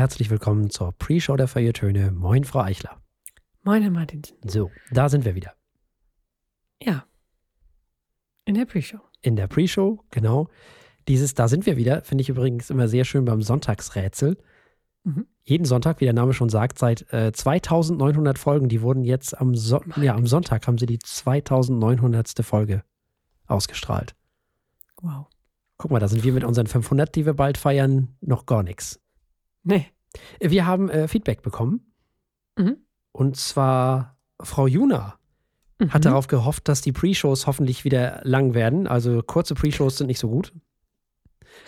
herzlich willkommen zur Pre-Show der Feiertöne. Moin, Frau Eichler. Moin, Herr Martinsen. So, da sind wir wieder. Ja. In der Pre-Show. In der Pre-Show, genau. Dieses Da sind wir wieder, finde ich übrigens immer sehr schön beim Sonntagsrätsel. Mhm. Jeden Sonntag, wie der Name schon sagt, seit äh, 2900 Folgen, die wurden jetzt am, so ja, am Sonntag haben sie die 2900. Folge ausgestrahlt. Wow. Guck mal, da sind wir mit unseren 500, die wir bald feiern, noch gar nichts. Nee. Wir haben äh, Feedback bekommen. Mhm. Und zwar Frau Juna Mhm. hat darauf gehofft, dass die Pre-Shows hoffentlich wieder lang werden. Also kurze Pre-Shows sind nicht so gut.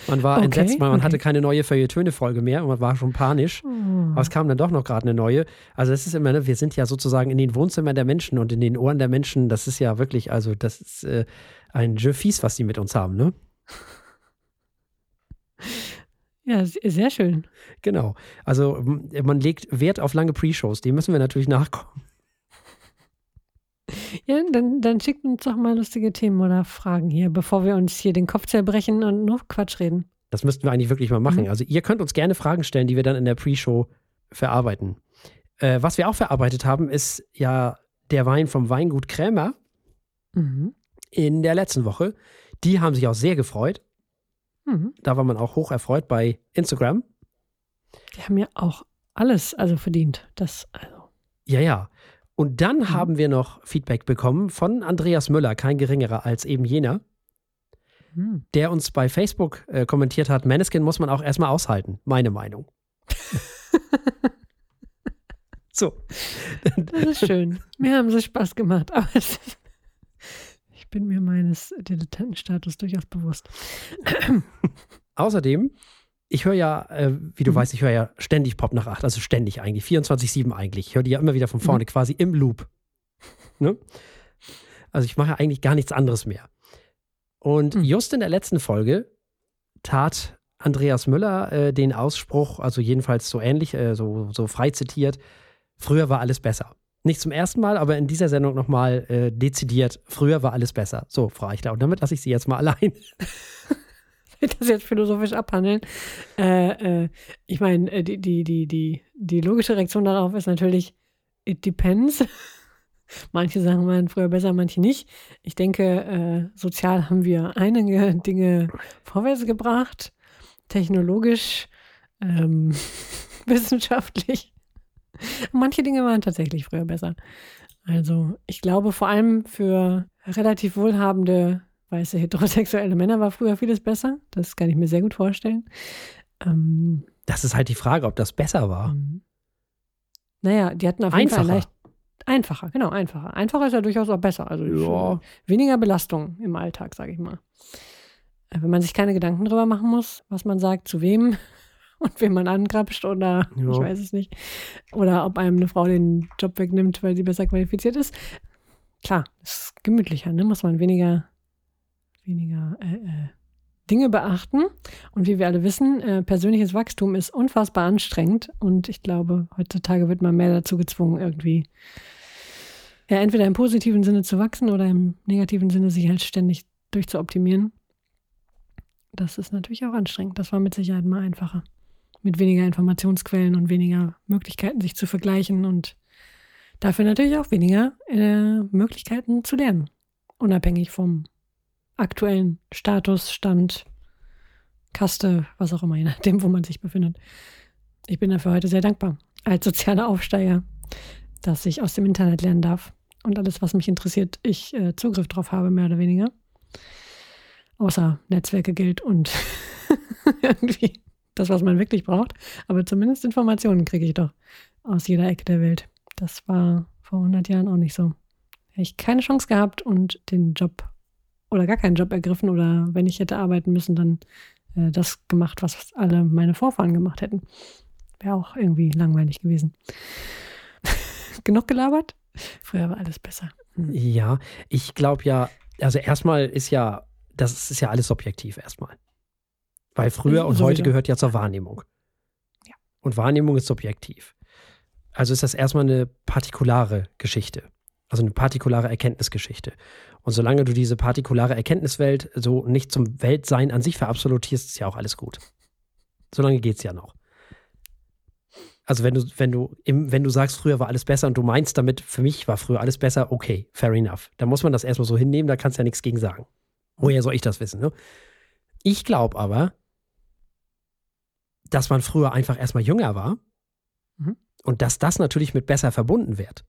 Man war Okay, entsetzt, weil man okay. hatte keine neue Feuilletöne-Folge mehr und man war schon panisch. Oh. Aber es kam dann doch noch gerade eine neue. Also es ist immer, ne, wir sind ja sozusagen in den Wohnzimmern der Menschen und in den Ohren der Menschen. Das ist ja wirklich, also das ist äh, ein Jeu fies, was die mit uns haben, ne? Ja, sehr schön. Genau. Also man legt Wert auf lange Pre-Shows. Die müssen wir natürlich nachkommen. Ja, dann, dann schickt uns doch mal lustige Themen oder Fragen hier, bevor wir uns hier den Kopf zerbrechen und nur Quatsch reden. Das müssten wir eigentlich wirklich mal machen. Mhm. Also ihr könnt uns gerne Fragen stellen, die wir dann in der Pre-Show verarbeiten. Äh, was wir auch verarbeitet haben, ist ja der Wein vom Weingut Krämer Mhm. in der letzten Woche. Die haben sich auch sehr gefreut. Mhm. Da war man auch hoch erfreut bei Instagram. Die haben ja auch alles also verdient. Das, also. Ja, ja. Und dann haben wir noch Feedback bekommen von Andreas Müller, kein geringerer als eben jener, Hm. der uns bei Facebook äh, kommentiert hat, Maneskin muss man auch erstmal aushalten. Meine Meinung. so. Das ist schön. Mir haben sie Spaß gemacht, aber ich bin mir meines Dilettantenstatus durchaus bewusst. Außerdem, ich höre ja, äh, wie du Mhm. weißt, ich höre ja ständig Pop nach 8, also ständig eigentlich, 24-7 eigentlich. Ich höre die ja immer wieder von vorne, quasi im Loop. Ne? Also ich mache eigentlich gar nichts anderes mehr. Und Mhm. just in der letzten Folge tat Andreas Müller äh, den Ausspruch, also jedenfalls so ähnlich, äh, so, so frei zitiert, früher war alles besser. Nicht zum ersten Mal, aber in dieser Sendung nochmal äh, dezidiert, früher war alles besser. So, Frau Eichler, und damit lasse ich Sie jetzt mal allein. Will das jetzt philosophisch abhandeln. Äh, äh, ich meine, äh, die, die, die, die, die logische Reaktion darauf ist natürlich, it depends. Manche Sachen waren früher besser, manche nicht. Ich denke, äh, sozial haben wir einige Dinge vorwärts gebracht, technologisch, ähm, wissenschaftlich. Manche Dinge waren tatsächlich früher besser. Also ich glaube, vor allem für relativ wohlhabende weiße heterosexuelle Männer war früher vieles besser. Das kann ich mir sehr gut vorstellen. Ähm, Das ist halt die Frage, ob das besser war. ähm, naja, die hatten auf jeden Fall Einfacher. leicht einfacher, genau, einfacher. Einfacher ist ja durchaus auch besser. Also Ja. weniger Belastung im Alltag, sage ich mal. Äh, Wenn man sich keine Gedanken drüber machen muss, was man sagt, zu wem und wem man angrapscht oder Ja. ich weiß es nicht. Oder ob einem eine Frau den Job wegnimmt, weil sie besser qualifiziert ist. Klar, ist gemütlicher, ne? Muss man weniger, weniger äh, äh, Dinge beachten. Und wie wir alle wissen, äh, persönliches Wachstum ist unfassbar anstrengend. Und ich glaube, heutzutage wird man mehr dazu gezwungen, irgendwie ja, entweder im positiven Sinne zu wachsen oder im negativen Sinne sich halt ständig durchzuoptimieren. Das ist natürlich auch anstrengend. Das war mit Sicherheit mal einfacher. Mit weniger Informationsquellen und weniger Möglichkeiten, sich zu vergleichen und dafür natürlich auch weniger äh, Möglichkeiten zu lernen. Unabhängig vom aktuellen Status, Stand, Kaste, was auch immer, je nachdem, wo man sich befindet. Ich bin dafür heute sehr dankbar, als sozialer Aufsteiger, dass ich aus dem Internet lernen darf und alles, was mich interessiert, ich äh, Zugriff drauf habe, mehr oder weniger. Außer Netzwerke, Geld und irgendwie das, was man wirklich braucht. Aber zumindest Informationen kriege ich doch aus jeder Ecke der Welt. Das war vor 100 Jahren auch nicht so. Hätte ich keine Chance gehabt und den Job oder gar keinen Job ergriffen oder wenn ich hätte arbeiten müssen, dann äh, das gemacht, was alle meine Vorfahren gemacht hätten. Wäre auch irgendwie langweilig gewesen. Genug gelabert? Früher war alles besser. Hm. Ja, ich glaube ja, also erstmal ist ja, das ist ja alles subjektiv erstmal. Weil früher und Sowieso. heute gehört ja zur Wahrnehmung. Ja. Und Wahrnehmung ist subjektiv. Also ist das erstmal eine partikulare Geschichte. Also eine partikulare Erkenntnisgeschichte. Und solange du diese partikulare Erkenntniswelt so nicht zum Weltsein an sich verabsolutierst, ist ja auch alles gut. Solange geht es ja noch. Also wenn du, wenn du, wenn du sagst, früher war alles besser und du meinst damit, für mich war früher alles besser, okay, fair enough. Da muss man das erstmal so hinnehmen, da kannst du ja nichts gegen sagen. Woher soll ich das wissen, ne? Ich glaube aber, dass man früher einfach erstmal jünger war mhm. und dass das natürlich mit besser verbunden wird.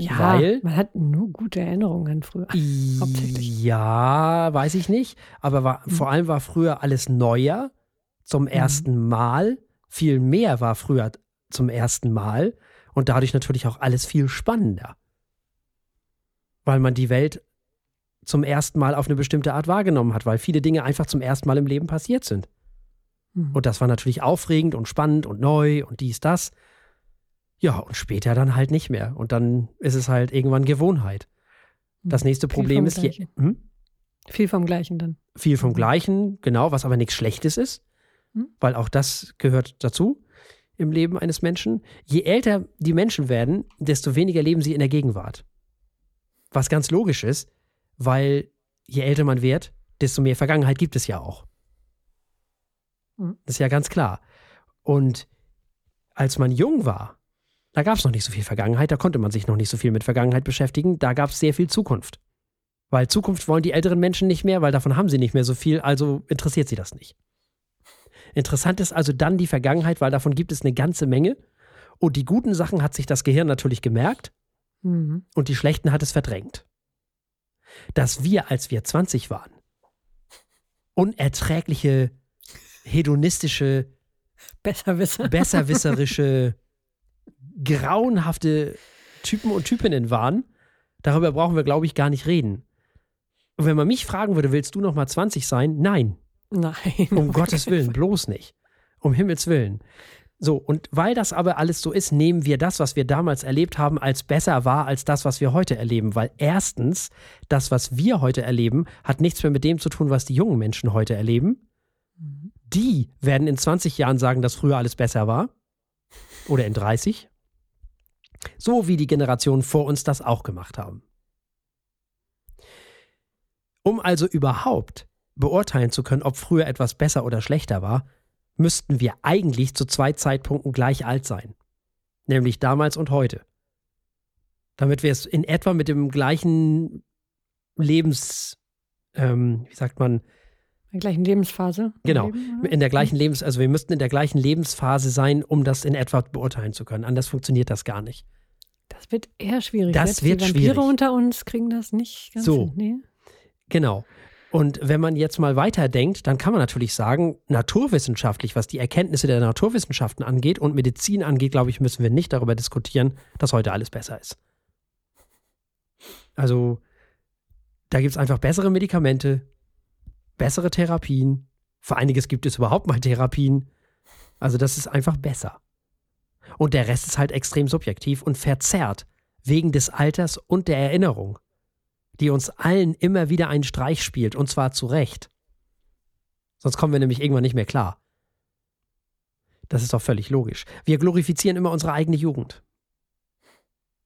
Ja, Weil, man hat nur gute Erinnerungen an früher. Hauptsächlich. Ja, weiß ich nicht. Aber war, mhm. vor allem war früher alles neuer zum mhm. ersten mhm. Mal. Viel mehr war früher zum ersten Mal. Und dadurch natürlich auch alles viel spannender. Weil man die Welt zum ersten Mal auf eine bestimmte Art wahrgenommen hat, weil viele Dinge einfach zum ersten Mal im Leben passiert sind. Mhm. Und das war natürlich aufregend und spannend und neu und dies, das. Ja, und später dann halt nicht mehr. Und dann ist es halt irgendwann Gewohnheit. Das nächste Problem ist hier. Hm? Viel vom Gleichen dann. Viel vom mhm. Gleichen, genau, was aber nichts Schlechtes ist, hm? weil auch das gehört dazu im Leben eines Menschen. Je älter die Menschen werden, desto weniger leben sie in der Gegenwart. Was ganz logisch ist, weil je älter man wird, desto mehr Vergangenheit gibt es ja auch. Hm. Das ist ja ganz klar. Und als man jung war, da gab es noch nicht so viel Vergangenheit, da konnte man sich noch nicht so viel mit Vergangenheit beschäftigen, da gab es sehr viel Zukunft. Weil Zukunft wollen die älteren Menschen nicht mehr, weil davon haben sie nicht mehr so viel, also interessiert sie das nicht. Interessant ist also dann die Vergangenheit, weil davon gibt es eine ganze Menge. Und die guten Sachen hat sich das Gehirn natürlich gemerkt mhm. und die schlechten hat es verdrängt. Dass wir, als wir 20 waren, unerträgliche, hedonistische, Besserwisser. besserwisserische grauenhafte Typen und Typinnen waren, darüber brauchen wir, glaube ich, gar nicht reden. Und wenn man mich fragen würde, willst du noch mal 20 sein? Nein. Nein. Um Gottes Willen, bloß nicht. Um Himmels Willen. So, und weil das aber alles so ist, nehmen wir das, was wir damals erlebt haben, als besser wahr als das, was wir heute erleben. Weil erstens, das, was wir heute erleben, hat nichts mehr mit dem zu tun, was die jungen Menschen heute erleben. Mhm. Die werden in 20 Jahren sagen, dass früher alles besser war. Oder in 30. So wie die Generationen vor uns das auch gemacht haben. Um also überhaupt beurteilen zu können, ob früher etwas besser oder schlechter war, müssten wir eigentlich zu zwei Zeitpunkten gleich alt sein. Nämlich damals und heute. Damit wir es in etwa mit dem gleichen Lebens, ähm, wie sagt man, in der gleichen Lebensphase? Genau, Leben, in der gleichen Lebens, also wir müssten in der gleichen Lebensphase sein, um das in etwa beurteilen zu können. Anders funktioniert das gar nicht. Das wird eher schwierig. Das Selbst wird die Vampire schwierig. unter uns kriegen das nicht ganz so. Nee. Genau. Und wenn man jetzt mal weiterdenkt, dann kann man natürlich sagen, naturwissenschaftlich, was die Erkenntnisse der Naturwissenschaften angeht und Medizin angeht, glaube ich, müssen wir nicht darüber diskutieren, dass heute alles besser ist. Also, da gibt es einfach bessere Medikamente, bessere Therapien. Für einiges gibt es überhaupt mal Therapien. Also das ist einfach besser. Und der Rest ist halt extrem subjektiv und verzerrt wegen des Alters und der Erinnerung, die uns allen immer wieder einen Streich spielt und zwar zu Recht. Sonst kommen wir nämlich irgendwann nicht mehr klar. Das ist doch völlig logisch. Wir glorifizieren immer unsere eigene Jugend.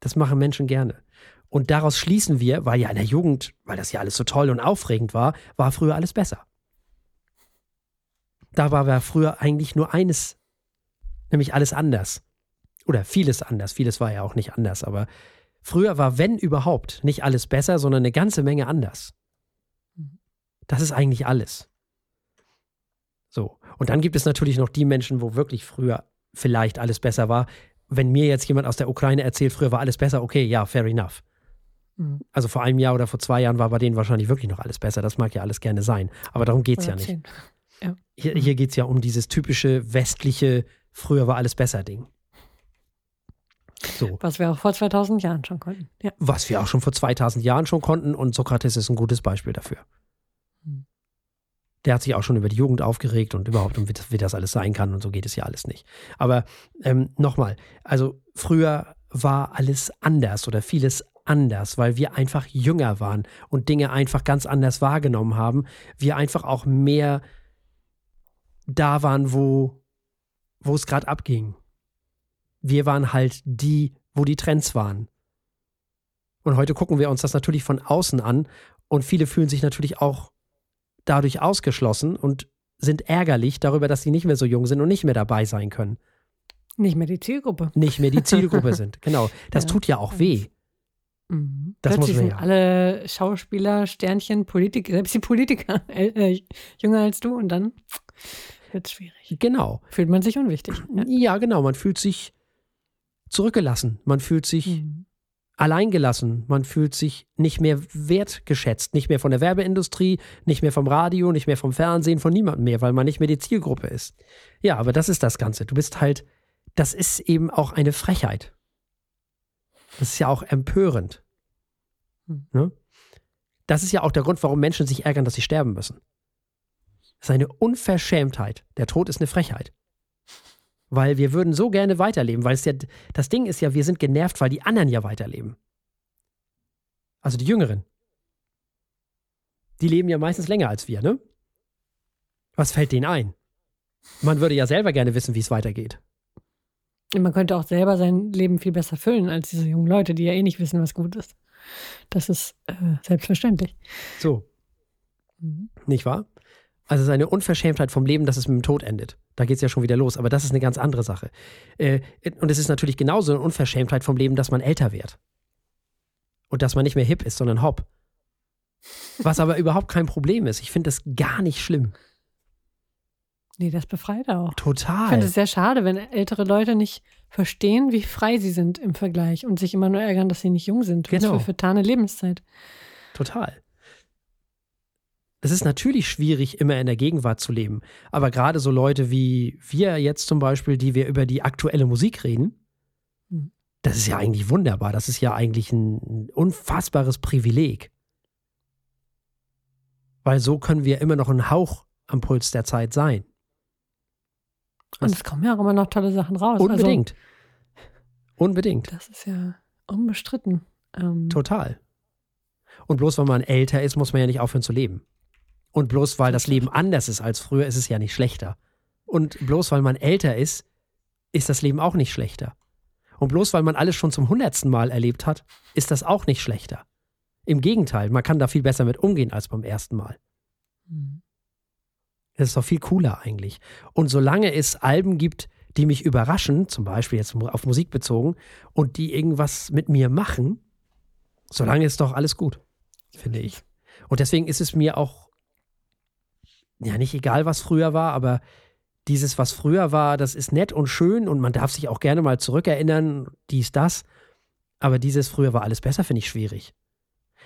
Das machen Menschen gerne. Und daraus schließen wir, weil ja in der Jugend, weil das ja alles so toll und aufregend war, war früher alles besser. Da war ja früher eigentlich nur eines, nämlich alles anders. Oder vieles anders. Vieles war ja auch nicht anders, aber früher war, wenn überhaupt, nicht alles besser, sondern eine ganze Menge anders. Das ist eigentlich alles. So. Und dann gibt es natürlich noch die Menschen, wo wirklich früher vielleicht alles besser war. Wenn mir jetzt jemand aus der Ukraine erzählt, früher war alles besser, okay, ja, fair enough. Mhm. Also vor einem Jahr oder vor zwei Jahren war bei denen wahrscheinlich wirklich noch alles besser. Das mag ja alles gerne sein. Aber darum geht es ja nicht. Ja. Hier, hier geht es ja um dieses typische westliche, früher war alles besser Ding. So. Was wir auch vor 2000 Jahren schon konnten. Ja. Was wir auch schon vor 2000 Jahren schon konnten und Sokrates ist ein gutes Beispiel dafür. Mhm. Der hat sich auch schon über die Jugend aufgeregt und überhaupt, um wie das, wie das alles sein kann und so geht es ja alles nicht. Aber ähm, nochmal, also früher war alles anders oder vieles anders, weil wir einfach jünger waren und Dinge einfach ganz anders wahrgenommen haben. Wir einfach auch mehr da waren, wo, wo es gerade abging. Wir waren halt die, wo die Trends waren. Und heute gucken wir uns das natürlich von außen an und viele fühlen sich natürlich auch dadurch ausgeschlossen und sind ärgerlich darüber, dass sie nicht mehr so jung sind und nicht mehr dabei sein können. Nicht mehr die Zielgruppe. Nicht mehr die Zielgruppe sind. Genau. Das ja. tut ja auch weh. Mhm. Das Plötzlich muss man ja. alle Schauspieler, Sternchen, Politiker, selbst die Politiker äh, jünger als du und dann wird es schwierig. Genau. Fühlt man sich unwichtig. Ja. ja, genau. Man fühlt sich zurückgelassen. Man fühlt sich mhm. alleingelassen. Man fühlt sich nicht mehr wertgeschätzt. Nicht mehr von der Werbeindustrie, nicht mehr vom Radio, nicht mehr vom Fernsehen, von niemandem mehr, weil man nicht mehr die Zielgruppe ist. Ja, aber das ist das Ganze. Du bist halt, das ist eben auch eine Frechheit. Das ist ja auch empörend. Hm. Ne? Das ist ja auch der Grund, warum Menschen sich ärgern, dass sie sterben müssen. Das ist eine Unverschämtheit. Der Tod ist eine Frechheit. Weil wir würden so gerne weiterleben, weil es ja, das Ding ist ja, wir sind genervt, weil die anderen ja weiterleben. Also die Jüngeren. Die leben ja meistens länger als wir, ne? Was fällt denen ein? Man würde ja selber gerne wissen, wie es weitergeht. Man könnte auch selber sein Leben viel besser füllen als diese jungen Leute, die ja eh nicht wissen, was gut ist. Das ist äh, selbstverständlich. So. Mhm. Nicht wahr? Also es ist eine Unverschämtheit vom Leben, dass es mit dem Tod endet. Da geht es ja schon wieder los, aber das ist eine ganz andere Sache. Äh, und es ist natürlich genauso eine Unverschämtheit vom Leben, dass man älter wird. Und dass man nicht mehr hip ist, sondern hopp. Was aber überhaupt kein Problem ist. Ich finde das gar nicht schlimm. Nee, das befreit auch. Total. Ich finde es sehr schade, wenn ältere Leute nicht verstehen, wie frei sie sind im Vergleich und sich immer nur ärgern, dass sie nicht jung sind. Genau. Was für vertane Lebenszeit. Total. Es ist natürlich schwierig, immer in der Gegenwart zu leben. Aber gerade so Leute wie wir jetzt zum Beispiel, die wir über die aktuelle Musik reden, hm. das ist ja eigentlich wunderbar. Das ist ja eigentlich ein unfassbares Privileg. Weil so können wir immer noch ein Hauch am Puls der Zeit sein. Und es kommen ja auch immer noch tolle Sachen raus. Also Unbedingt. Also, Unbedingt. Das ist ja unbestritten. Ähm, Total. Und bloß weil man älter ist, muss man ja nicht aufhören zu leben. Und bloß weil das Leben anders ist als früher, ist es ja nicht schlechter. Und bloß weil man älter ist, ist das Leben auch nicht schlechter. Und bloß weil man alles schon zum hundertsten Mal erlebt hat, ist das auch nicht schlechter. Im Gegenteil, man kann da viel besser mit umgehen als beim ersten Mal. Mhm. Das ist doch viel cooler eigentlich. Und solange es Alben gibt, die mich überraschen, zum Beispiel jetzt auf Musik bezogen, und die irgendwas mit mir machen, solange ist doch alles gut, finde ich. Und deswegen ist es mir auch, ja, nicht egal, was früher war, aber dieses, was früher war, das ist nett und schön und man darf sich auch gerne mal zurückerinnern, dies, das. Aber dieses früher war alles besser, finde ich schwierig.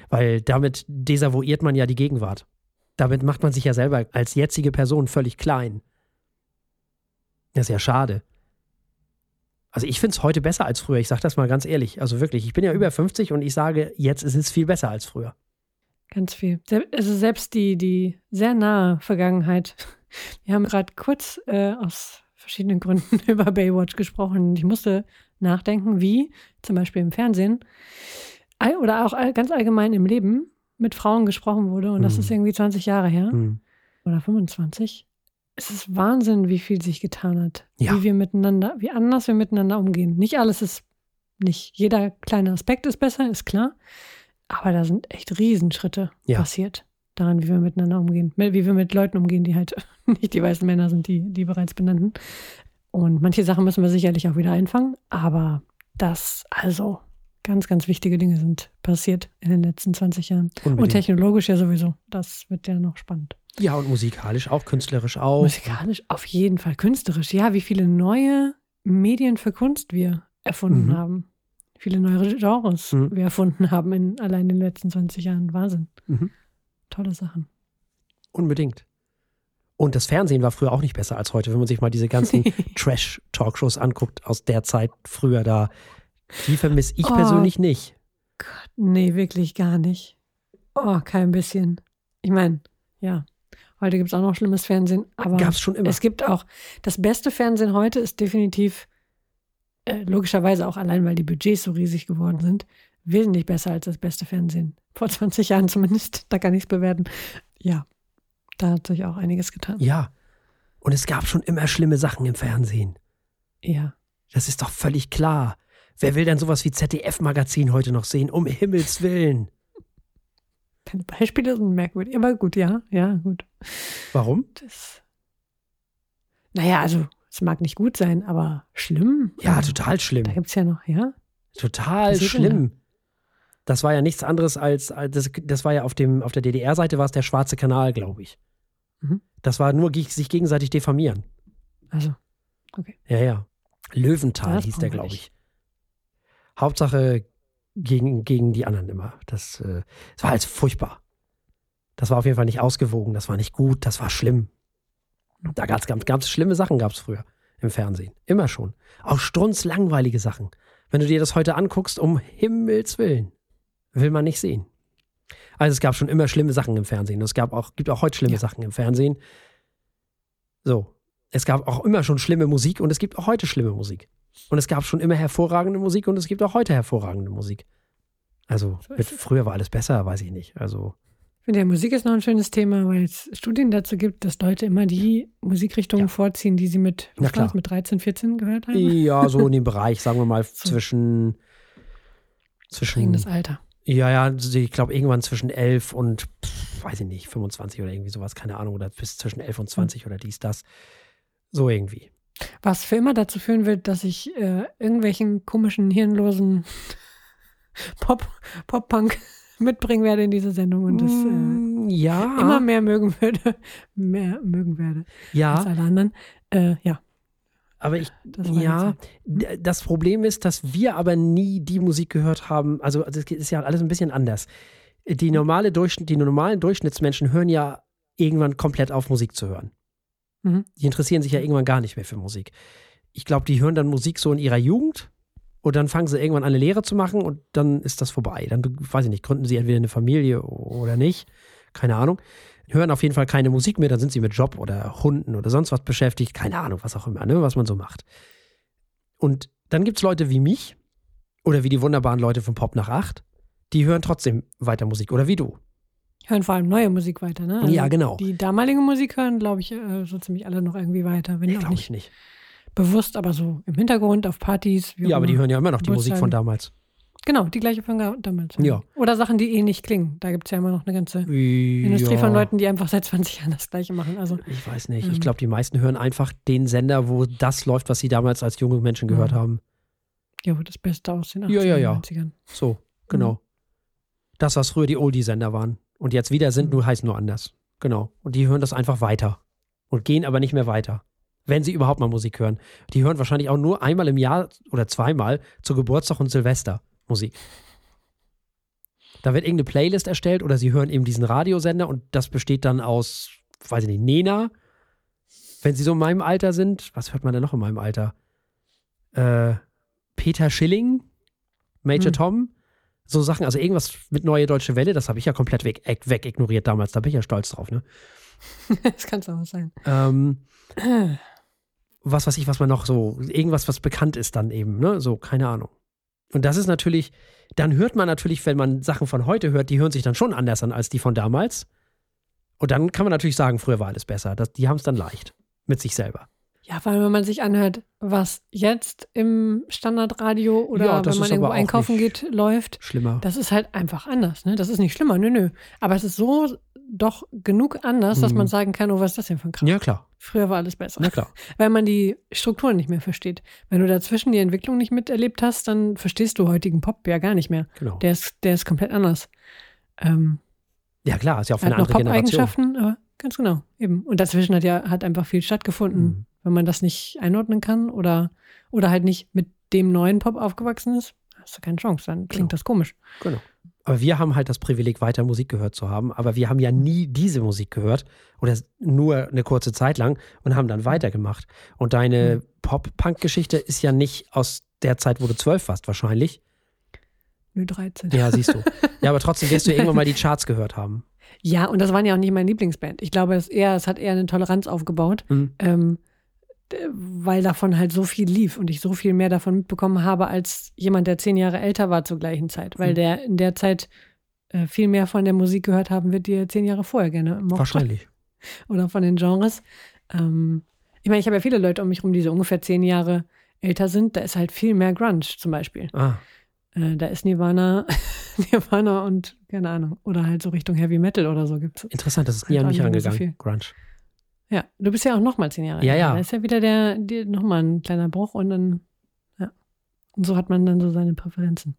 Weil damit desavouiert man ja die Gegenwart. Damit macht man sich ja selber als jetzige Person völlig klein. Das ist ja schade. Also ich finde es heute besser als früher. Ich sage das mal ganz ehrlich. Also wirklich, ich bin ja über 50 und ich sage, jetzt ist es viel besser als früher. Ganz viel. Also selbst die, die sehr nahe Vergangenheit. Wir haben gerade kurz äh, aus verschiedenen Gründen über Baywatch gesprochen. Ich musste nachdenken, wie zum Beispiel im Fernsehen oder auch ganz allgemein im Leben mit Frauen gesprochen wurde und mhm. das ist irgendwie 20 Jahre her mhm. oder 25. Es ist Wahnsinn, wie viel sich getan hat. Ja. Wie wir miteinander, wie anders wir miteinander umgehen. Nicht alles ist, nicht jeder kleine Aspekt ist besser, ist klar. Aber da sind echt Riesenschritte ja. passiert daran, wie wir miteinander umgehen. Wie wir mit Leuten umgehen, die halt nicht die weißen Männer sind, die, die bereits benannten. Und manche Sachen müssen wir sicherlich auch wieder einfangen. Aber das, also, ganz, ganz wichtige Dinge sind passiert in den letzten 20 Jahren. Unbedingt. Und technologisch ja sowieso. Das wird ja noch spannend. Ja, und musikalisch auch, künstlerisch auch. Musikalisch auf jeden Fall, künstlerisch. Ja, wie viele neue Medien für Kunst wir erfunden mhm. haben. Viele neue Genres mhm. wir erfunden haben in allein den letzten 20 Jahren. Wahnsinn. Mhm. Tolle Sachen. Unbedingt. Und das Fernsehen war früher auch nicht besser als heute, wenn man sich mal diese ganzen Trash-Talkshows anguckt aus der Zeit früher da. Die vermisse ich oh, persönlich nicht. Gott, nee, wirklich gar nicht. Oh, kein bisschen. Ich meine, ja, heute gibt es auch noch schlimmes Fernsehen, aber Gab's schon immer. es gibt auch, das beste Fernsehen heute ist definitiv, äh, logischerweise auch allein, weil die Budgets so riesig geworden sind, wesentlich besser als das beste Fernsehen. Vor 20 Jahren zumindest, da kann ich es bewerten. Ja, da hat sich auch einiges getan. Ja, und es gab schon immer schlimme Sachen im Fernsehen. Ja. Das ist doch völlig klar. Wer will denn sowas wie ZDF-Magazin heute noch sehen? Um Himmels Willen. Deine Beispiele sind merkwürdig, aber gut, ja, ja, gut. Warum? Das, naja, also es mag nicht gut sein, aber schlimm. Ja, total schlimm. Da gibt es ja noch, ja. Total schlimm. Das war ja nichts anderes als, das, das war ja auf, dem, auf der DDR-Seite war es der Schwarze Kanal, glaube ich. Mhm. Das war nur sich gegenseitig diffamieren. Also, Ja, ja. Löwenthal Das hieß der, glaube ich. Hauptsache gegen, gegen die anderen immer. Das, äh, das war halt furchtbar. Das war auf jeden Fall nicht ausgewogen, das war nicht gut, das war schlimm. Da gab es ganz, ganz schlimme Sachen gab es früher im Fernsehen. Immer schon. Auch strunzlangweilige Sachen. Wenn du dir das heute anguckst, um Himmels Willen, will man nicht sehen. Also es gab schon immer schlimme Sachen im Fernsehen. Es gab auch, gibt auch heute schlimme Ja. Sachen im Fernsehen. So. Es gab auch immer schon schlimme Musik und es gibt auch heute schlimme Musik. Und es gab schon immer hervorragende Musik und es gibt auch heute hervorragende Musik. Also, früher war alles besser, weiß ich nicht. Also, ich finde ja, Musik ist noch ein schönes Thema, weil es Studien dazu gibt, dass Leute immer die Musikrichtungen Ja. vorziehen, die sie mit, was mit 13, 14 gehört haben. ja, so in dem Bereich, sagen wir mal, So. zwischen. Zwischen. Prägendes Alter. Ja, ja, ich glaube, irgendwann zwischen 11 und, pff, weiß ich nicht, 25 oder irgendwie sowas, keine Ahnung, oder bis zwischen 11 und 20 oder dies, das. So irgendwie. Was für immer dazu führen wird, dass ich äh, irgendwelchen komischen, hirnlosen Pop, Pop-Punk mitbringen werde in diese Sendung und das äh, Mm, ja. immer mehr mögen würde, mehr mögen werde als ja, alle anderen. Äh, ja, aber ich, das ja, das Problem ist, dass wir aber nie die Musik gehört haben. Also, das ist ja alles ein bisschen anders. Die, normale Durchschnitt, die normalen Durchschnittsmenschen hören ja irgendwann komplett auf, Musik zu hören. Mhm. Die interessieren sich ja irgendwann gar nicht mehr für Musik. Ich glaube, die hören dann Musik so in ihrer Jugend und dann fangen sie irgendwann an, eine Lehre zu machen und dann ist das vorbei. Dann, weiß ich nicht, gründen sie entweder eine Familie oder nicht. Keine Ahnung. Hören auf jeden Fall keine Musik mehr, dann sind sie mit Job oder Hunden oder sonst was beschäftigt. Keine Ahnung, was auch immer, ne, was man so macht. Und dann gibt es Leute wie mich oder wie die wunderbaren Leute von Pop nach 8, die hören trotzdem weiter Musik oder wie du. Hören vor allem neue Musik weiter, ne? Also Ja, genau. Die damalige Musik hören, glaube ich, äh, so ziemlich alle noch irgendwie weiter, wenn Nee, auch glaube nicht ich nicht. bewusst, aber so im Hintergrund auf Partys. Ja, aber die hören ja immer noch die Musik von damals. Genau, die gleiche von damals. Ja. Oder Sachen, die eh nicht klingen. Da gibt es ja immer noch eine ganze Industrie ja. von Leuten, die einfach seit 20 Jahren das Gleiche machen. Also Ich weiß nicht. Ich Ähm. glaube, die meisten hören einfach den Sender, wo das läuft, was sie damals als junge Menschen gehört Mhm. haben. ja, das Beste aus den 80ern, Ja, ja, ja. 90ern. So, genau. Mhm. Das, was früher die Oldie-Sender waren. Und jetzt wieder sind, Mhm. nur heißen nur anders. Genau. Und die hören das einfach weiter. Und gehen aber nicht mehr weiter. Wenn sie überhaupt mal Musik hören. Die hören wahrscheinlich auch nur einmal im Jahr oder zweimal zu Geburtstag und Silvester Musik. Da wird irgendeine Playlist erstellt oder sie hören eben diesen Radiosender und das besteht dann aus, weiß ich nicht, Nena. Wenn sie so in meinem Alter sind, was hört man denn noch in meinem Alter? Äh, Peter Schilling, Major Hm. Tom, so Sachen, also irgendwas mit Neue Deutsche Welle, das habe ich ja komplett weg, weg ignoriert damals, da bin ich ja stolz drauf, ne? das kann es auch sein. Ähm, was weiß ich, was man noch so, irgendwas, was bekannt ist dann eben, ne? So, keine Ahnung. Und das ist natürlich, dann hört man natürlich, wenn man Sachen von heute hört, die hören sich dann schon anders an als die von damals. Und dann kann man natürlich sagen, früher war alles besser. Das, die haben es dann leicht mit sich selber. Ja, vor allem, wenn man sich anhört, was jetzt im Standardradio oder Ja, wenn man irgendwo einkaufen geht, läuft, Schlimmer. das ist halt einfach anders. Ne? Das ist nicht schlimmer, nö, nö. Aber es ist so doch genug anders, dass Mhm. man sagen kann, oh, was ist das denn für ein Kram? Ja, klar. Früher war alles besser. Na klar. Weil man die Strukturen nicht mehr versteht. Wenn du dazwischen die Entwicklung nicht miterlebt hast, dann verstehst du heutigen Pop ja gar nicht mehr. Genau. Der ist, der ist komplett anders. Ähm, Ja, klar, ist ja auch für eine noch andere Generation. Pop-Eigenschaften, aber ganz genau, eben. Und dazwischen hat ja hat einfach viel stattgefunden, Mhm. Wenn man das nicht einordnen kann oder, oder halt nicht mit dem neuen Pop aufgewachsen ist, hast du keine Chance, dann klingt Genau. das komisch. Genau. Aber wir haben halt das Privileg, weiter Musik gehört zu haben. Aber wir haben ja nie diese Musik gehört oder nur eine kurze Zeit lang und haben dann weitergemacht. Und deine Pop-Punk-Geschichte ist ja nicht aus der Zeit, wo du zwölf warst, wahrscheinlich. Nö, 13. Ja, siehst du. Ja, aber trotzdem wirst du irgendwann mal die Charts gehört haben. Ja, und das waren ja auch nicht meine Lieblingsband. Ich glaube, es, eher, es hat eher eine Toleranz aufgebaut, Mhm. ähm, weil davon halt so viel lief und ich so viel mehr davon mitbekommen habe als jemand, der zehn Jahre älter war zur gleichen Zeit, weil Mhm. der in der Zeit äh, viel mehr von der Musik gehört haben wird, die er zehn Jahre vorher gerne mochte. Wahrscheinlich. Oder von den Genres. Ähm, ich meine, ich habe ja viele Leute um mich rum, die so ungefähr zehn Jahre älter sind. Da ist halt viel mehr Grunge zum Beispiel. Ah, Äh, da ist Nirvana, Nirvana und keine Ahnung. Oder halt so Richtung Heavy Metal oder so gibt es. interessant, das ist Halt nie an auch mich nicht mehr so. Grunge. Ja, du bist ja auch nochmal zehn Jahre Ja, ja. Da ist ja wieder der, der nochmal ein kleiner Bruch und dann, ja. Und so hat man dann so seine Präferenzen.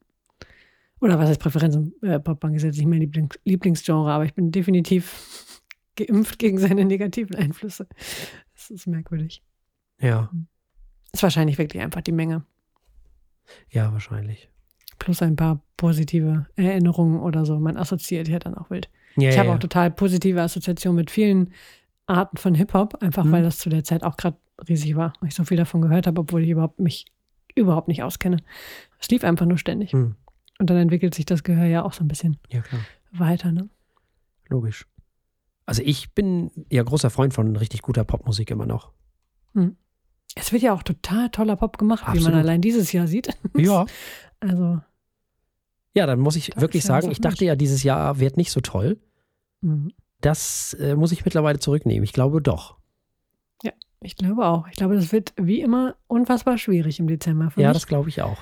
Oder was heißt Präferenzen? Äh, Poppunk ist jetzt nicht mein Lieblings Lieblingsgenre, aber ich bin definitiv geimpft gegen seine negativen Einflüsse. Das ist merkwürdig. Ja, Ist wahrscheinlich wirklich einfach die Menge. ja, wahrscheinlich. Plus ein paar positive Erinnerungen oder so. Man assoziiert ja dann auch wild. Ja, Ich ja, habe ja. auch total positive Assoziationen mit vielen Arten von Hip-Hop, einfach Mhm. weil das zu der Zeit auch gerade riesig war. Und ich so viel davon gehört habe, obwohl ich überhaupt mich überhaupt nicht auskenne. Es lief einfach nur ständig. Hm. Und dann entwickelt sich das Gehör ja auch so ein bisschen ja, weiter. Ne? Logisch. Also ich bin ja großer Freund von richtig guter Popmusik immer noch. Es wird ja auch total toller Pop gemacht, wie Absolut. man allein dieses Jahr sieht. Ja. Also, Ja, dann muss ich wirklich sagen, ich dachte ja, dieses Jahr wird nicht so toll. mhm. Das äh, muss ich mittlerweile zurücknehmen. Ich glaube doch. ich glaube auch. Ich glaube, das wird wie immer unfassbar schwierig im Dezember ja, mich. das glaube ich auch.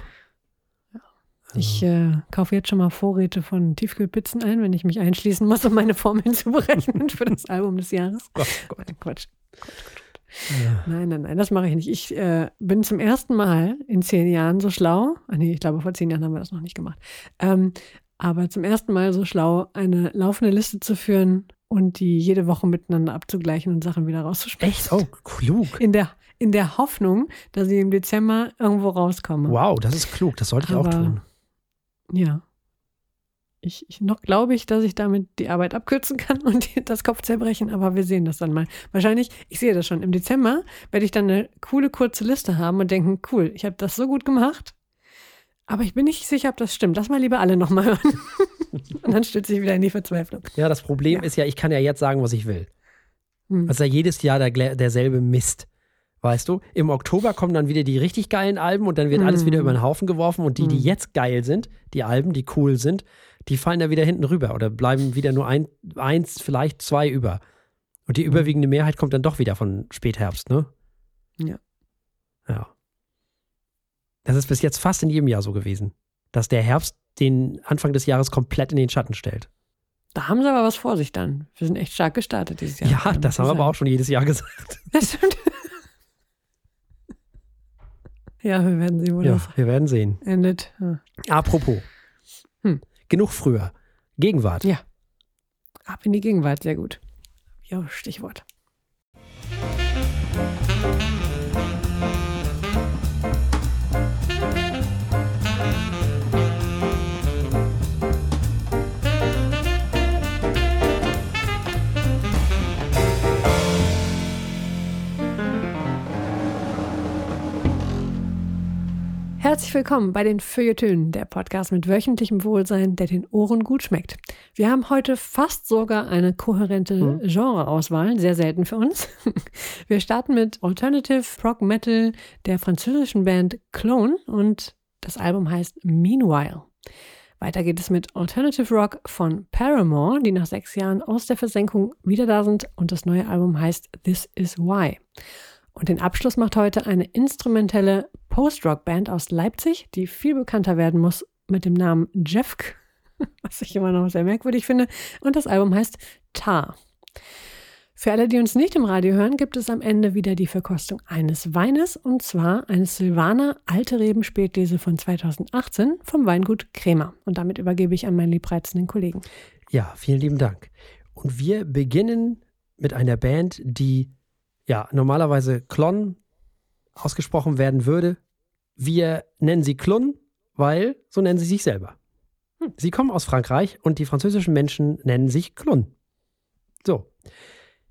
Also, Ich äh, kaufe jetzt schon mal Vorräte von Tiefkühlpizzen ein, wenn ich mich einschließen muss, um meine Formeln zu berechnen für das Album des Jahres. Gott, Gott. Nein, Quatsch. Ja. Nein, nein, nein, das mache ich nicht. Ich äh, bin zum ersten Mal in zehn Jahren so schlau. Ah, nee, ich glaube, vor zehn Jahren haben wir das noch nicht gemacht. Ähm, aber zum ersten Mal so schlau, eine laufende Liste zu führen und die jede Woche miteinander abzugleichen und Sachen wieder rauszusprechen. Echt? Oh, klug. In der, in der Hoffnung, dass ich im Dezember irgendwo rauskomme. Wow, das ist klug. Das sollte ich auch tun. Ja. Ich, ich noch glaube ich, dass ich damit die Arbeit abkürzen kann und das Kopfzerbrechen, aber wir sehen das dann mal. Wahrscheinlich, ich sehe das schon, im Dezember werde ich dann eine coole, kurze Liste haben und denken, cool, ich habe das so gut gemacht, aber ich bin nicht sicher, ob das stimmt. Lass mal lieber alle nochmal hören. und dann stütze ich wieder in die Verzweiflung. Ja, das Problem Ja. ist ja, ich kann ja jetzt sagen, was ich will. Hm. Das ist ja jedes Jahr der, derselbe Mist. Weißt du? Im Oktober kommen dann wieder die richtig geilen Alben und dann wird alles Mhm. wieder über den Haufen geworfen und die, die Mhm. jetzt geil sind, die Alben, die cool sind, die fallen da wieder hinten rüber oder bleiben wieder nur ein, eins, vielleicht zwei über. Und die überwiegende Mehrheit kommt dann doch wieder von Spätherbst, ne? Ja. Ja. Das ist bis jetzt fast in jedem Jahr so gewesen, dass der Herbst den Anfang des Jahres komplett in den Schatten stellt. Da haben sie aber was vor sich dann. Wir sind echt stark gestartet dieses Jahr. Ja, das haben wir aber auch schon jedes Jahr gesagt. Das stimmt. ja, wir werden sehen, wo Ja, das wir werden sehen. endet. Ja. Apropos. Hm. Genug früher. Gegenwart. Ja. Ab in die Gegenwart, sehr gut. Ja, Stichwort. Herzlich willkommen bei den Feuilletönen, der Podcast mit wöchentlichem Wohlsein, der den Ohren gut schmeckt. Wir haben heute fast sogar eine kohärente Mhm. Genreauswahl, sehr selten für uns. Wir starten mit Alternative Prog Metal der französischen Band Clone und das Album heißt Meanwhile. Weiter geht es mit Alternative Rock von Paramore, die nach sechs Jahren aus der Versenkung wieder da sind und das neue Album heißt This Is Why. Und den Abschluss macht heute eine instrumentelle Post-Rock-Band aus Leipzig, die viel bekannter werden muss mit dem Namen Jeffk, was ich immer noch sehr merkwürdig finde. Und das Album heißt Tar. Für alle, die uns nicht im Radio hören, gibt es am Ende wieder die Verkostung eines Weines und zwar eines Silvaner Alte Reben Spätlese von 2018 vom Weingut Kremer. Und damit übergebe ich an meinen liebreizenden Kollegen. Ja, vielen lieben Dank. Und wir beginnen mit einer Band, die ja normalerweise Klon ausgesprochen werden würde. Wir nennen sie Klon, weil so nennen sie sich selber. Hm. Sie kommen aus Frankreich und die französischen Menschen nennen sich Klon. So.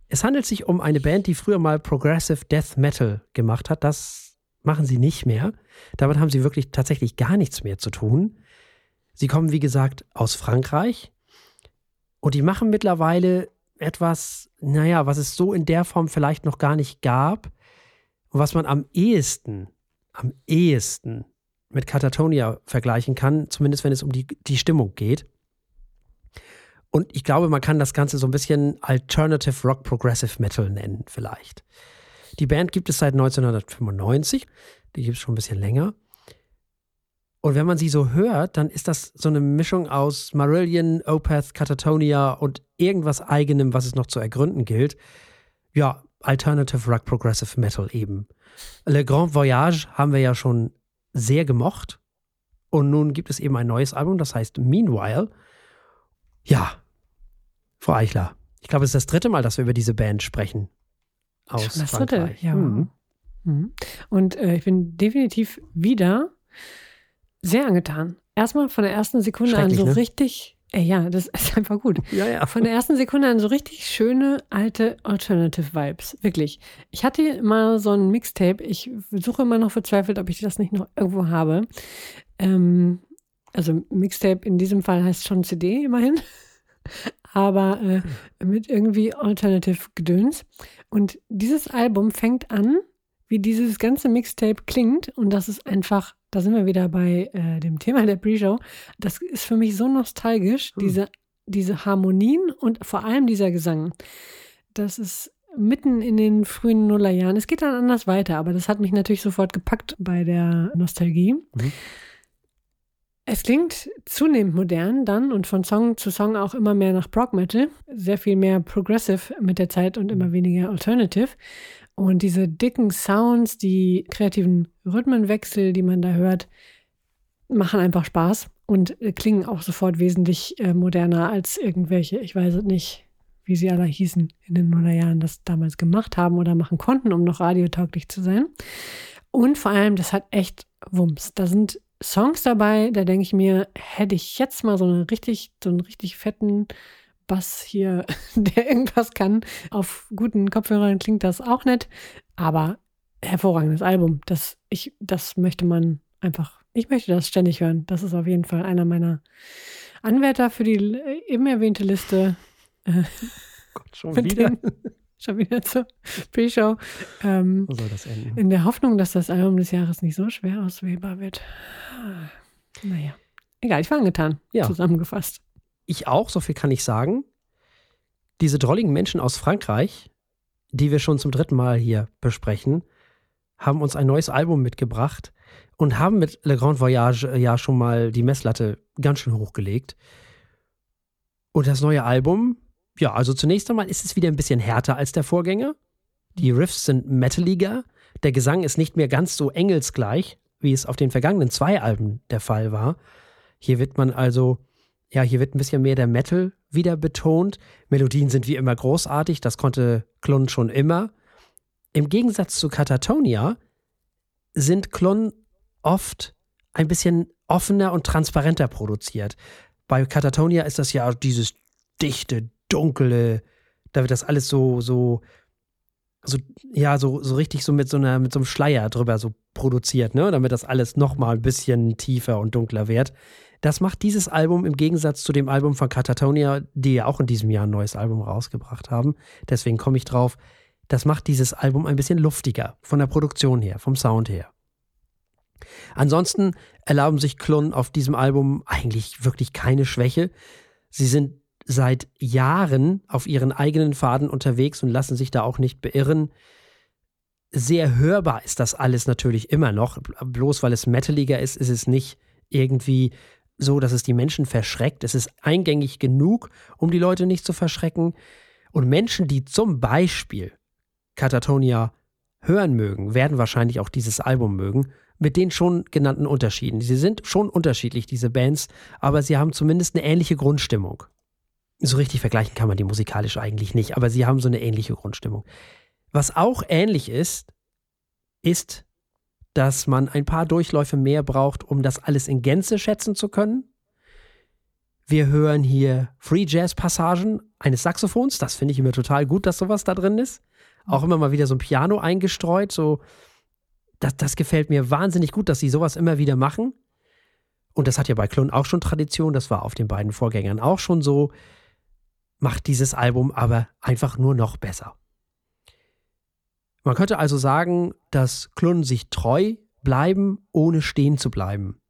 Es handelt sich um eine Band, die früher mal Progressive Death Metal gemacht hat. Das machen sie nicht mehr. Damit haben sie wirklich tatsächlich gar nichts mehr zu tun. Sie kommen, wie gesagt, aus Frankreich und die machen mittlerweile etwas, naja, was es so in der Form vielleicht noch gar nicht gab und was man am ehesten, am ehesten mit Katatonia vergleichen kann, zumindest wenn es um die, die Stimmung geht. Und ich glaube, man kann das Ganze so ein bisschen Alternative Rock Progressive Metal nennen, vielleicht. Die Band gibt es seit 1995, die gibt es schon ein bisschen länger. Und wenn man sie so hört, dann ist das so eine Mischung aus Marillion, Opeth, Catatonia und irgendwas eigenem, was es noch zu ergründen gilt. Ja, Alternative Rock Progressive Metal eben. Le Grand Voyage haben wir ja schon sehr gemocht. Und nun gibt es eben ein neues Album, das heißt Meanwhile. Ja, Frau Eichler, ich glaube, es ist das dritte Mal, dass wir über diese Band sprechen. Aus Schon das dritte, ja. Mhm. mhm. Und äh, ich bin definitiv wieder sehr angetan. Erstmal von der ersten Sekunde an so ne? richtig Ey, ja, das ist einfach gut. Ja, ja. Von der ersten Sekunde an so richtig schöne alte Alternative Vibes. Wirklich. Ich hatte mal so ein Mixtape. Ich suche immer noch verzweifelt, ob ich das nicht noch irgendwo habe. Ähm, also Mixtape in diesem Fall heißt schon CD immerhin. Aber äh, mit irgendwie Alternative Gedöns. Und dieses Album fängt an, wie dieses ganze Mixtape klingt. Und das ist einfach da sind wir wieder bei äh, dem Thema der Pre-Show. Das ist für mich so nostalgisch, hm. diese, diese Harmonien und vor allem dieser Gesang. Das ist mitten in den frühen Nullerjahren. Es geht dann anders weiter, aber das hat mich natürlich sofort gepackt bei der Nostalgie. Mhm. Es klingt zunehmend modern dann und von Song zu Song auch immer mehr nach Prog Metal. Sehr viel mehr Progressive mit der Zeit und immer weniger Alternative. Und diese dicken Sounds, die kreativen Rhythmenwechsel, die man da hört, machen einfach Spaß und äh, klingen auch sofort wesentlich äh, moderner als irgendwelche, ich weiß nicht, wie sie alle hießen, in den Nullerjahren das damals gemacht haben oder machen konnten, um noch radiotauglich zu sein. Und vor allem, das hat echt Wumms. Da sind Songs dabei, da denke ich mir, hätte ich jetzt mal so einen richtig, so einen richtig fetten Bass hier, der irgendwas kann. Auf guten Kopfhörern klingt das auch nett, aber hervorragendes Album. Das, ich, das möchte man einfach, ich möchte das ständig hören. Das ist auf jeden Fall einer meiner Anwärter für die eben erwähnte Liste. Äh, Gott, schon wieder. Den, schon wieder zur Pre-Show. Ähm, Wo soll das enden? In der Hoffnung, dass das Album des Jahres nicht so schwer auswählbar wird. Naja. Egal, ich war angetan. Ja. Zusammengefasst ich auch, so viel kann ich sagen. Diese drolligen Menschen aus Frankreich, die wir schon zum dritten Mal hier besprechen, haben uns ein neues Album mitgebracht und haben mit Le Grand Voyage äh, ja schon mal die Messlatte ganz schön hochgelegt. Und das neue Album, ja, also zunächst einmal ist es wieder ein bisschen härter als der Vorgänger. Die Riffs sind metaliger, der Gesang ist nicht mehr ganz so engelsgleich, wie es auf den vergangenen zwei Alben der Fall war. Hier wird man also ja, hier wird ein bisschen mehr der Metal wieder betont. Melodien sind wie immer großartig, das konnte Klon schon immer. Im Gegensatz zu Katatonia sind Klon oft ein bisschen offener und transparenter produziert. Bei Katatonia ist das ja dieses dichte, dunkle, da wird das alles so, so, so, ja, so, so richtig so mit so einer, mit so einem Schleier drüber so produziert, ne? Damit das alles nochmal ein bisschen tiefer und dunkler wird. Das macht dieses Album im Gegensatz zu dem Album von Katatonia, die ja auch in diesem Jahr ein neues Album rausgebracht haben. Deswegen komme ich drauf. Das macht dieses Album ein bisschen luftiger, von der Produktion her, vom Sound her. Ansonsten erlauben sich Klon auf diesem Album eigentlich wirklich keine Schwäche. Sie sind seit Jahren auf ihren eigenen Faden unterwegs und lassen sich da auch nicht beirren. Sehr hörbar ist das alles natürlich immer noch. Bloß weil es metaliger ist, ist es nicht irgendwie so, dass es die Menschen verschreckt. Es ist eingängig genug, um die Leute nicht zu verschrecken. Und Menschen, die zum Beispiel Katatonia hören mögen, werden wahrscheinlich auch dieses Album mögen, mit den schon genannten Unterschieden. Sie sind schon unterschiedlich, diese Bands, aber sie haben zumindest eine ähnliche Grundstimmung. So richtig vergleichen kann man die musikalisch eigentlich nicht, aber sie haben so eine ähnliche Grundstimmung. Was auch ähnlich ist, ist dass man ein paar Durchläufe mehr braucht, um das alles in Gänze schätzen zu können. Wir hören hier Free Jazz Passagen eines Saxophons. Das finde ich immer total gut, dass sowas da drin ist. Auch immer mal wieder so ein Piano eingestreut. So, das, das gefällt mir wahnsinnig gut, dass sie sowas immer wieder machen. Und das hat ja bei Klon auch schon Tradition. Das war auf den beiden Vorgängern auch schon so. Macht dieses Album aber einfach nur noch besser. Man könnte also sagen, dass Klun sich treu bleiben, ohne stehen zu bleiben.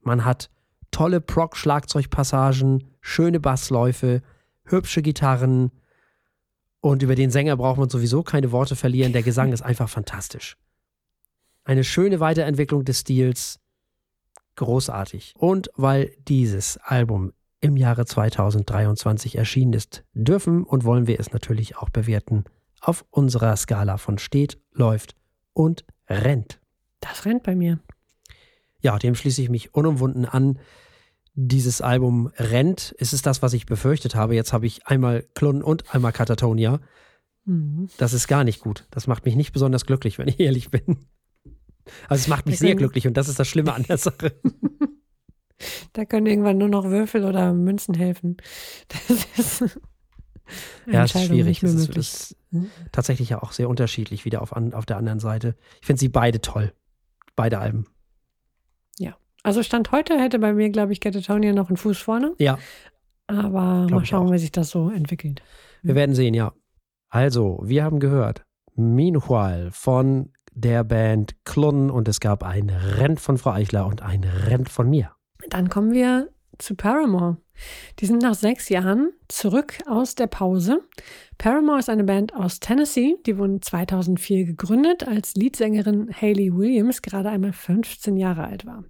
Man hat tolle Prog-Schlagzeugpassagen, schöne Bassläufe, hübsche Gitarren und über den Sänger braucht man sowieso keine Worte verlieren. Der Gesang ist einfach fantastisch. Eine schöne Weiterentwicklung des Stils, großartig. Und weil dieses Album im Jahre 2023 erschienen ist, dürfen und wollen wir es natürlich auch bewerten auf unserer Skala von steht, läuft und rennt? Das rennt bei mir. Ja, dem schließe ich mich unumwunden an. Dieses Album rennt. Es ist das, was ich befürchtet habe. Jetzt habe ich einmal Klun und einmal Katatonia. Mhm. Das ist gar nicht gut. Das macht mich nicht besonders glücklich, wenn ich ehrlich bin. Also es macht mich sehr glücklich und das ist das Schlimme an der Sache. Da können irgendwann nur noch Würfel oder Münzen helfen. Das ist ja, ist schwierig. Es ist, ist, hm? tatsächlich ja auch sehr unterschiedlich wieder auf, an, auf der anderen Seite. Ich finde sie beide toll. Beide Alben. Ja. Also Stand heute hätte bei mir, glaube ich, Catatonia noch einen Fuß vorne. Ja. Aber Glaub mal schauen, wie sich das so entwickelt. Wir werden sehen, ja. Also, wir haben gehört, Meanwhile von der Band Klun und es gab ein Rent von Frau Eichler und ein Rent von mir. Dann kommen wir zu Paramore. Die sind nach sechs Jahren zurück aus der Pause. Paramore ist eine Band aus Tennessee. Die wurden 2004 gegründet, als Leadsängerin Hayley Williams gerade einmal 15 Jahre alt war.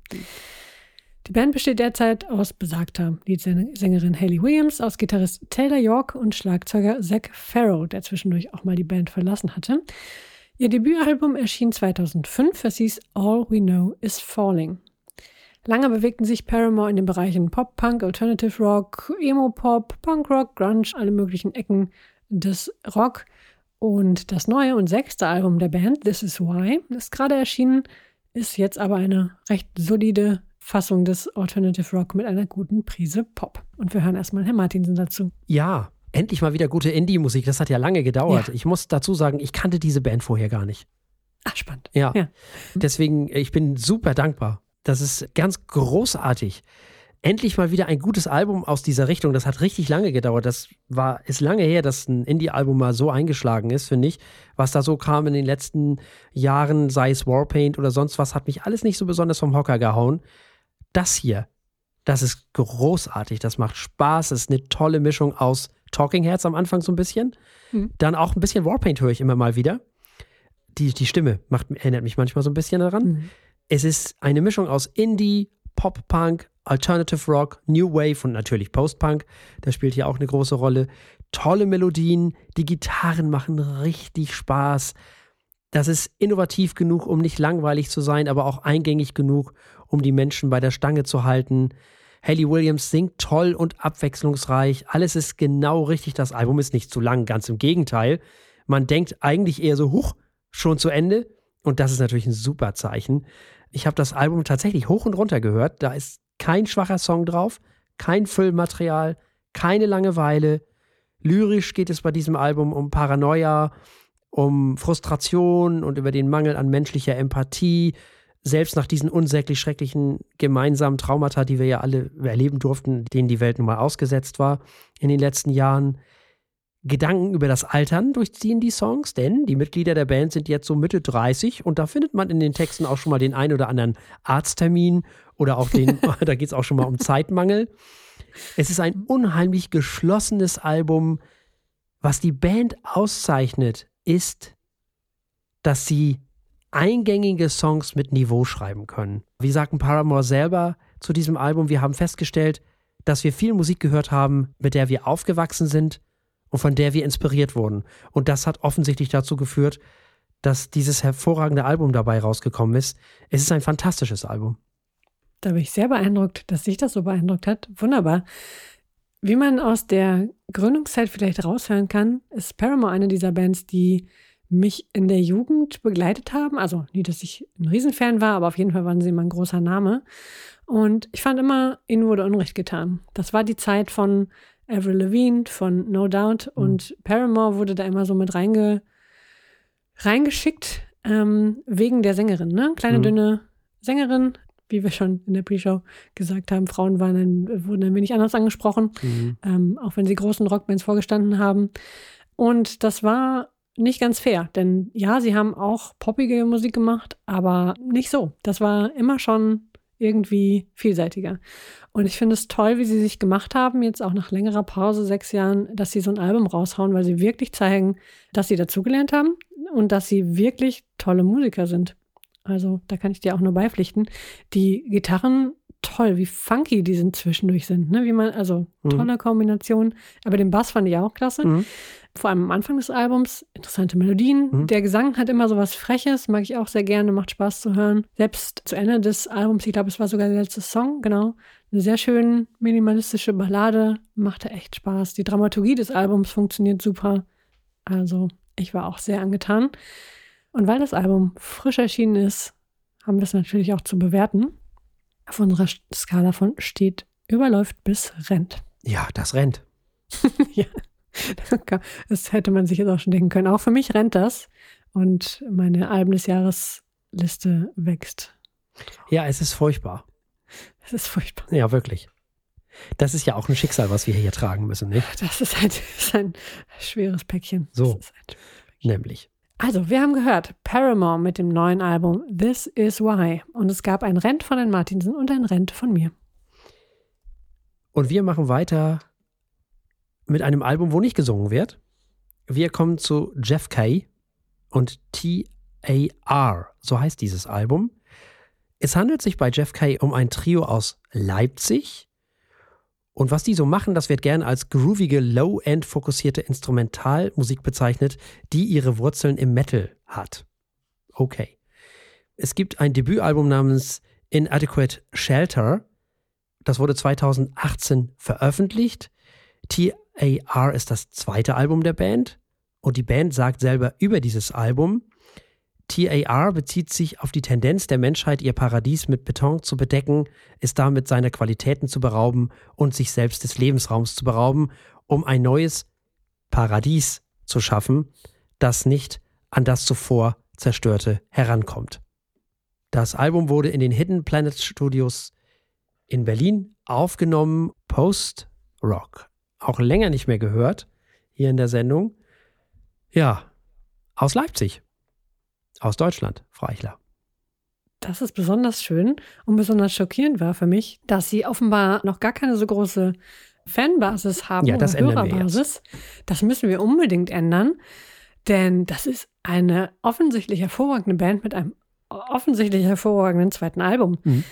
Die Band besteht derzeit aus besagter Leadsängerin Hayley Williams, aus Gitarrist Taylor York und Schlagzeuger Zach Farrow, der zwischendurch auch mal die Band verlassen hatte. Ihr Debütalbum erschien 2005, es hieß All We Know Is Falling. Lange bewegten sich Paramore in den Bereichen Pop, Punk, Alternative Rock, Emo-Pop, Punk-Rock, Grunge, alle möglichen Ecken des Rock. Und das neue und sechste Album der Band, This Is Why, ist gerade erschienen, ist jetzt aber eine recht solide Fassung des Alternative Rock mit einer guten Prise Pop. Und wir hören erstmal Herrn Martinsen dazu. Ja, endlich mal wieder gute Indie-Musik. Das hat ja lange gedauert. Ja. Ich muss dazu sagen, ich kannte diese Band vorher gar nicht. Ach, spannend. Ja. ja. Deswegen, ich bin super dankbar das ist ganz großartig. Endlich mal wieder ein gutes Album aus dieser Richtung. Das hat richtig lange gedauert. Das war, ist lange her, dass ein Indie-Album mal so eingeschlagen ist, finde ich. Was da so kam in den letzten Jahren, sei es Warpaint oder sonst was, hat mich alles nicht so besonders vom Hocker gehauen. Das hier, das ist großartig. Das macht Spaß. Das ist eine tolle Mischung aus Talking Heads am Anfang so ein bisschen. Mhm. Dann auch ein bisschen Warpaint höre ich immer mal wieder. Die, die Stimme macht, erinnert mich manchmal so ein bisschen daran. Mhm. Es ist eine Mischung aus Indie, Pop-Punk, Alternative Rock, New Wave und natürlich Post-Punk. Das spielt hier auch eine große Rolle. Tolle Melodien, die Gitarren machen richtig Spaß. Das ist innovativ genug, um nicht langweilig zu sein, aber auch eingängig genug, um die Menschen bei der Stange zu halten. Haley Williams singt toll und abwechslungsreich. Alles ist genau richtig. Das Album ist nicht zu lang, ganz im Gegenteil. Man denkt eigentlich eher so, huch, schon zu Ende. Und das ist natürlich ein super Zeichen. Ich habe das Album tatsächlich hoch und runter gehört. Da ist kein schwacher Song drauf, kein Füllmaterial, keine Langeweile. Lyrisch geht es bei diesem Album um Paranoia, um Frustration und über den Mangel an menschlicher Empathie. Selbst nach diesen unsäglich schrecklichen gemeinsamen Traumata, die wir ja alle erleben durften, denen die Welt nun mal ausgesetzt war in den letzten Jahren, Gedanken über das Altern durchziehen die Songs, denn die Mitglieder der Band sind jetzt so Mitte 30 und da findet man in den Texten auch schon mal den ein oder anderen Arzttermin oder auch den, da geht es auch schon mal um Zeitmangel. Es ist ein unheimlich geschlossenes Album. Was die Band auszeichnet, ist, dass sie eingängige Songs mit Niveau schreiben können. Wie sagten Paramore selber zu diesem Album, wir haben festgestellt, dass wir viel Musik gehört haben, mit der wir aufgewachsen sind und von der wir inspiriert wurden. Und das hat offensichtlich dazu geführt, dass dieses hervorragende Album dabei rausgekommen ist. Es ist ein fantastisches Album. Da bin ich sehr beeindruckt, dass sich das so beeindruckt hat. Wunderbar. Wie man aus der Gründungszeit vielleicht raushören kann, ist Paramore eine dieser Bands, die mich in der Jugend begleitet haben. Also nie, dass ich ein Riesenfan war, aber auf jeden Fall waren sie immer ein großer Name. Und ich fand immer, ihnen wurde Unrecht getan. Das war die Zeit von Avril Lavigne von No Doubt mhm. und Paramore wurde da immer so mit reinge, reingeschickt, ähm, wegen der Sängerin, ne? Kleine, mhm. dünne Sängerin, wie wir schon in der Pre-Show gesagt haben. Frauen waren ein, wurden ein wenig anders angesprochen, mhm. ähm, auch wenn sie großen Rockbands vorgestanden haben. Und das war nicht ganz fair, denn ja, sie haben auch poppige Musik gemacht, aber nicht so. Das war immer schon irgendwie vielseitiger. Und ich finde es toll, wie sie sich gemacht haben, jetzt auch nach längerer Pause, sechs Jahren, dass sie so ein Album raushauen, weil sie wirklich zeigen, dass sie dazugelernt haben und dass sie wirklich tolle Musiker sind. Also da kann ich dir auch nur beipflichten. Die Gitarren toll, wie funky die sind zwischendurch sind. Ne? Wie man, also mhm. tolle Kombination. Aber den Bass fand ich auch klasse. Mhm. Vor allem am Anfang des Albums. Interessante Melodien. Mhm. Der Gesang hat immer so was Freches, mag ich auch sehr gerne, macht Spaß zu hören. Selbst zu Ende des Albums, ich glaube, es war sogar der letzte Song, genau. Eine sehr schön minimalistische Ballade, machte echt Spaß. Die Dramaturgie des Albums funktioniert super. Also, ich war auch sehr angetan. Und weil das Album frisch erschienen ist, haben wir es natürlich auch zu bewerten. Auf unserer Skala von steht, überläuft bis rennt. Ja, das rennt. ja, das hätte man sich jetzt auch schon denken können. Auch für mich rennt das und meine Alben des Jahres Liste wächst. Ja, es ist furchtbar. Es ist furchtbar. Ja, wirklich. Das ist ja auch ein Schicksal, was wir hier tragen müssen, nicht? Das ist ein, ist ein schweres Päckchen. So, nämlich. Also, wir haben gehört, Paramore mit dem neuen Album This Is Why. Und es gab ein Rent von den Martinsen und ein Rent von mir. Und wir machen weiter mit einem Album, wo nicht gesungen wird. Wir kommen zu Jeff Kay und T.A.R. So heißt dieses Album. Es handelt sich bei Jeff Kay um ein Trio aus Leipzig, und was die so machen, das wird gern als groovige, low-end fokussierte Instrumentalmusik bezeichnet, die ihre Wurzeln im Metal hat. Okay. Es gibt ein Debütalbum namens Inadequate Shelter. Das wurde 2018 veröffentlicht. TAR ist das zweite Album der Band. Und die Band sagt selber über dieses Album, TAR bezieht sich auf die Tendenz der Menschheit, ihr Paradies mit Beton zu bedecken, es damit seiner Qualitäten zu berauben und sich selbst des Lebensraums zu berauben, um ein neues Paradies zu schaffen, das nicht an das zuvor zerstörte herankommt. Das Album wurde in den Hidden Planet Studios in Berlin aufgenommen, Post-Rock. Auch länger nicht mehr gehört hier in der Sendung. Ja, aus Leipzig aus Deutschland, Frau Eichler. Das ist besonders schön und besonders schockierend war für mich, dass sie offenbar noch gar keine so große Fanbasis haben ja, das oder Hörerbasis. Das müssen wir unbedingt ändern, denn das ist eine offensichtlich hervorragende Band mit einem offensichtlich hervorragenden zweiten Album. Mhm.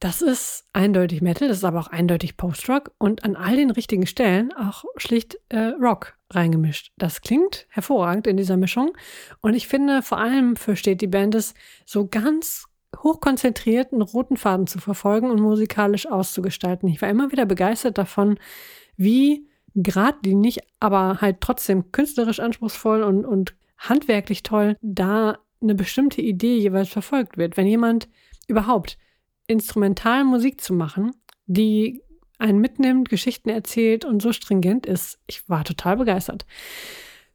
Das ist eindeutig Metal, das ist aber auch eindeutig Post-Rock und an all den richtigen Stellen auch schlicht äh, Rock reingemischt. Das klingt hervorragend in dieser Mischung und ich finde, vor allem versteht die Band es, so ganz hochkonzentriert einen roten Faden zu verfolgen und musikalisch auszugestalten. Ich war immer wieder begeistert davon, wie geradlinig, aber halt trotzdem künstlerisch anspruchsvoll und, und handwerklich toll da eine bestimmte Idee jeweils verfolgt wird. Wenn jemand überhaupt instrumental Musik zu machen, die einen mitnimmt, Geschichten erzählt und so stringent ist. Ich war total begeistert.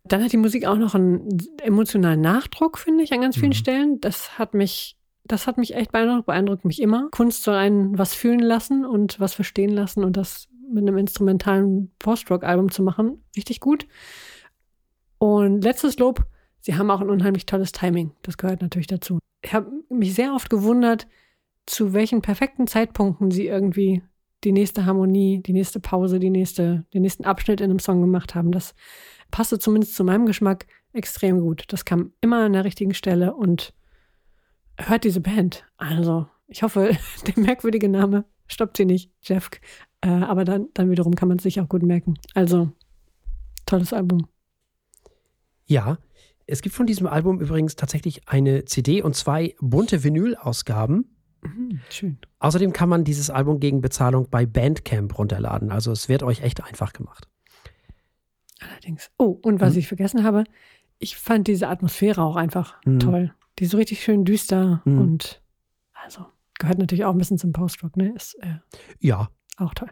Dann hat die Musik auch noch einen emotionalen Nachdruck, finde ich, an ganz vielen mhm. Stellen. Das hat mich, das hat mich echt beeindruckt, beeindruckt mich immer. Kunst soll einen was fühlen lassen und was verstehen lassen und das mit einem instrumentalen Post-Rock-Album zu machen, richtig gut. Und letztes Lob, sie haben auch ein unheimlich tolles Timing. Das gehört natürlich dazu. Ich habe mich sehr oft gewundert, zu welchen perfekten Zeitpunkten sie irgendwie die nächste Harmonie, die nächste Pause, die nächste, den nächsten Abschnitt in einem Song gemacht haben. Das passte zumindest zu meinem Geschmack extrem gut. Das kam immer an der richtigen Stelle und hört diese Band. Also, ich hoffe, der merkwürdige Name stoppt sie nicht, Jeff. Äh, aber dann, dann wiederum kann man es sich auch gut merken. Also, tolles Album. Ja, es gibt von diesem Album übrigens tatsächlich eine CD und zwei bunte Vinyl-Ausgaben. Mhm, schön. Außerdem kann man dieses Album gegen Bezahlung bei Bandcamp runterladen. Also es wird euch echt einfach gemacht. Allerdings. Oh, und was mhm. ich vergessen habe, ich fand diese Atmosphäre auch einfach mhm. toll. Die ist so richtig schön düster mhm. und also gehört natürlich auch ein bisschen zum Post-Rock, ne? Ist äh, ja auch toll.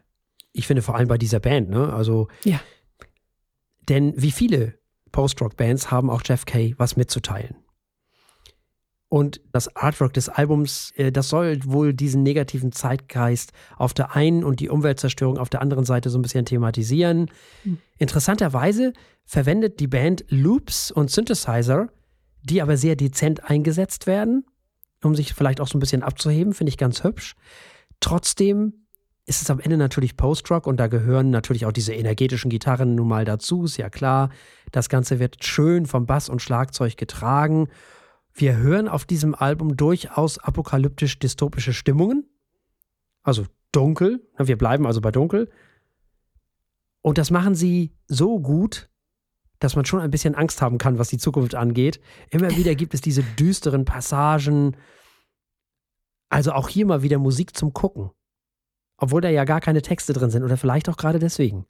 Ich finde vor allem bei dieser Band, ne? Also ja. Denn wie viele Post-Rock-Bands haben auch Jeff Kay was mitzuteilen. Und das Artwork des Albums, äh, das soll wohl diesen negativen Zeitgeist auf der einen und die Umweltzerstörung auf der anderen Seite so ein bisschen thematisieren. Mhm. Interessanterweise verwendet die Band Loops und Synthesizer, die aber sehr dezent eingesetzt werden, um sich vielleicht auch so ein bisschen abzuheben, finde ich ganz hübsch. Trotzdem ist es am Ende natürlich Post-Rock und da gehören natürlich auch diese energetischen Gitarren nun mal dazu, ist ja klar. Das Ganze wird schön vom Bass und Schlagzeug getragen wir hören auf diesem Album durchaus apokalyptisch-dystopische Stimmungen. also dunkel. Wir bleiben also bei dunkel. Und das machen sie so gut, dass man schon ein bisschen Angst haben kann, was die Zukunft angeht. Immer wieder gibt es diese düsteren Passagen. Also auch hier mal wieder Musik zum Gucken. Obwohl da ja gar keine Texte drin sind oder vielleicht auch gerade deswegen.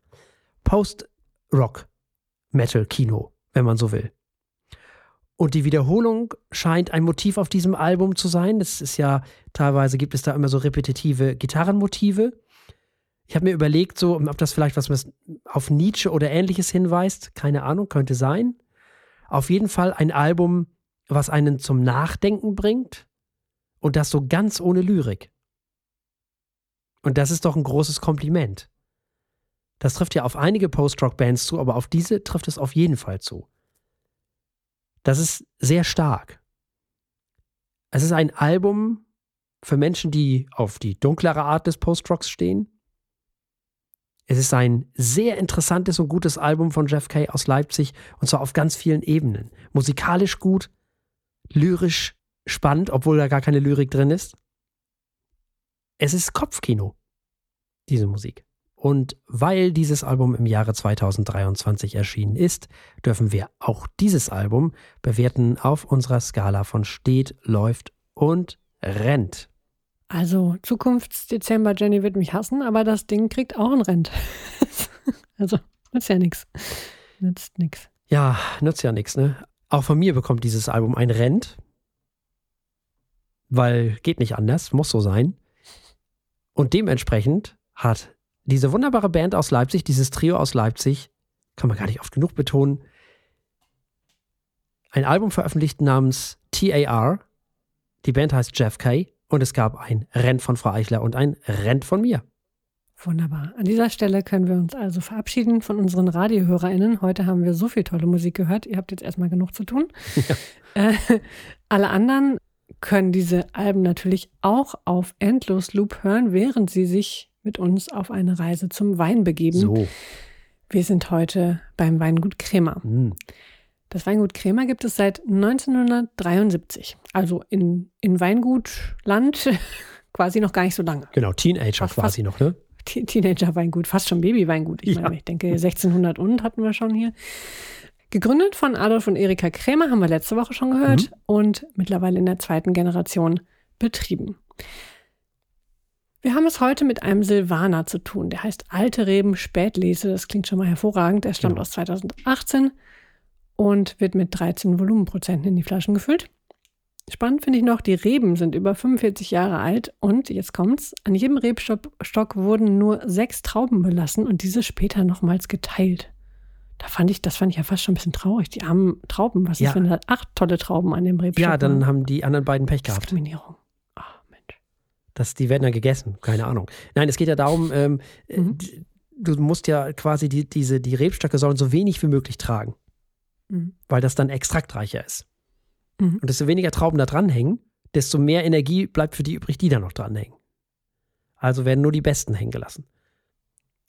Post-Rock-Metal-Kino, wenn man so will. Und die Wiederholung scheint ein Motiv auf diesem Album zu sein. Das ist ja, teilweise gibt es da immer so repetitive Gitarrenmotive. Ich habe mir überlegt, so, ob das vielleicht was auf Nietzsche oder ähnliches hinweist. Keine Ahnung, könnte sein. Auf jeden Fall ein Album, was einen zum Nachdenken bringt. Und das so ganz ohne Lyrik. Und das ist doch ein großes Kompliment. Das trifft ja auf einige Post-Rock-Bands zu, aber auf diese trifft es auf jeden Fall zu. Das ist sehr stark. Es ist ein Album für Menschen, die auf die dunklere Art des Post-Rocks stehen. Es ist ein sehr interessantes und gutes Album von Jeff Kay aus Leipzig und zwar auf ganz vielen Ebenen. Musikalisch gut, lyrisch spannend, obwohl da gar keine Lyrik drin ist. Es ist Kopfkino, diese Musik. Und weil dieses Album im Jahre 2023 erschienen ist, dürfen wir auch dieses Album bewerten auf unserer Skala von steht, läuft und rennt. Also Zukunftsdezember, Jenny wird mich hassen, aber das Ding kriegt auch ein Rent. also nützt ja nichts. Nützt nichts. Ja, nützt ja nichts, ne? Auch von mir bekommt dieses Album ein Rent. Weil geht nicht anders, muss so sein. Und dementsprechend hat diese wunderbare Band aus Leipzig, dieses Trio aus Leipzig, kann man gar nicht oft genug betonen, ein Album veröffentlicht namens TAR. Die Band heißt Jeff Kay und es gab ein Rent von Frau Eichler und ein Rent von mir. Wunderbar. An dieser Stelle können wir uns also verabschieden von unseren RadiohörerInnen. Heute haben wir so viel tolle Musik gehört. Ihr habt jetzt erstmal genug zu tun. Ja. Äh, alle anderen können diese Alben natürlich auch auf Endlosloop hören, während sie sich mit uns auf eine Reise zum Wein begeben. So. Wir sind heute beim Weingut Kremer. Mm. Das Weingut Kremer gibt es seit 1973. Also in, in Weingutland quasi noch gar nicht so lange. Genau, Teenager fast, quasi noch, ne? Teenager-Weingut, fast schon Baby-Weingut. Ich ja. meine, ich denke 1600 und hatten wir schon hier. Gegründet von Adolf und Erika Krämer, haben wir letzte Woche schon gehört, mhm. und mittlerweile in der zweiten Generation betrieben. Wir haben es heute mit einem Silvaner zu tun. Der heißt Alte Reben Spätlese. Das klingt schon mal hervorragend. Er stammt genau. aus 2018 und wird mit 13 Volumenprozenten in die Flaschen gefüllt. Spannend finde ich noch, die Reben sind über 45 Jahre alt und jetzt kommt's, an jedem Rebstock wurden nur sechs Trauben belassen und diese später nochmals geteilt. Da fand ich, das fand ich ja fast schon ein bisschen traurig. Die armen Trauben, was ja. ist, wenn da acht tolle Trauben an dem Rebstock Ja, dann haben die anderen beiden Pech gehabt. Diskriminierung. Das, die werden dann gegessen, keine Ahnung. Nein, es geht ja darum, ähm, mhm. du musst ja quasi die, diese, die Rebstöcke sollen so wenig wie möglich tragen. Mhm. Weil das dann extraktreicher ist. Mhm. Und desto weniger Trauben da dranhängen, desto mehr Energie bleibt für die übrig, die da noch dranhängen. Also werden nur die besten hängen gelassen.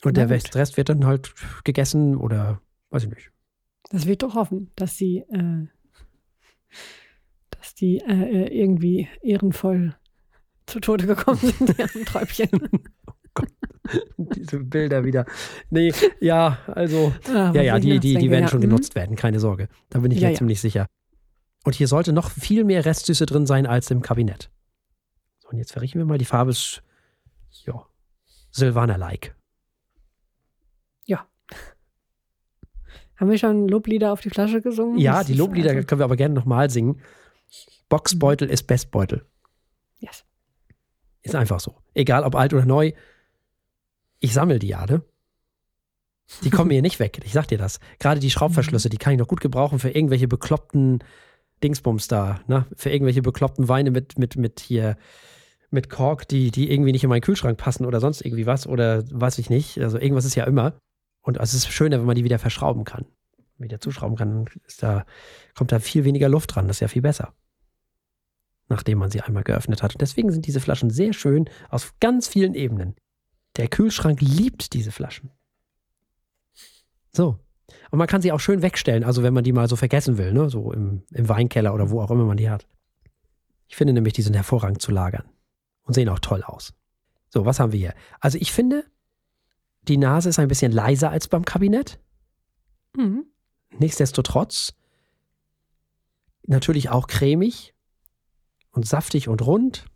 Und Na der gut. Rest wird dann halt gegessen oder weiß ich nicht. Das wird doch hoffen, dass sie, äh, dass die äh, äh irgendwie ehrenvoll zu Tode gekommen sind, die armen Träubchen. oh Gott. Diese Bilder wieder. Nee, ja, also, ah, ja, ja, die, die, die werden schon genutzt werden, keine Sorge. Da bin ich ja, mir ja. ziemlich sicher. Und hier sollte noch viel mehr Restsüße drin sein als im Kabinett. So, und jetzt verriechen wir mal die Farbe. Ist, ja, Silvaner-like. Ja. Haben wir schon Loblieder auf die Flasche gesungen? Ja, die Loblieder also können wir aber gerne nochmal singen. Boxbeutel ist Bestbeutel. Ist einfach so. Egal ob alt oder neu. Ich sammle die ja, ne? Die kommen mir nicht weg. Ich sag dir das. Gerade die Schraubverschlüsse, die kann ich noch gut gebrauchen für irgendwelche bekloppten Dingsbums da, ne? Für irgendwelche bekloppten Weine mit, mit, mit hier, mit Kork, die, die irgendwie nicht in meinen Kühlschrank passen oder sonst irgendwie was oder weiß ich nicht. Also irgendwas ist ja immer. Und es ist schöner, wenn man die wieder verschrauben kann. Wieder zuschrauben kann, ist da, kommt da viel weniger Luft dran. Das ist ja viel besser nachdem man sie einmal geöffnet hat. Und deswegen sind diese Flaschen sehr schön aus ganz vielen Ebenen. Der Kühlschrank liebt diese Flaschen. So. Und man kann sie auch schön wegstellen, also wenn man die mal so vergessen will, ne? so im, im Weinkeller oder wo auch immer man die hat. Ich finde nämlich, die sind hervorragend zu lagern und sehen auch toll aus. So, was haben wir hier? Also ich finde, die Nase ist ein bisschen leiser als beim Kabinett. Mhm. Nichtsdestotrotz natürlich auch cremig und saftig und rund.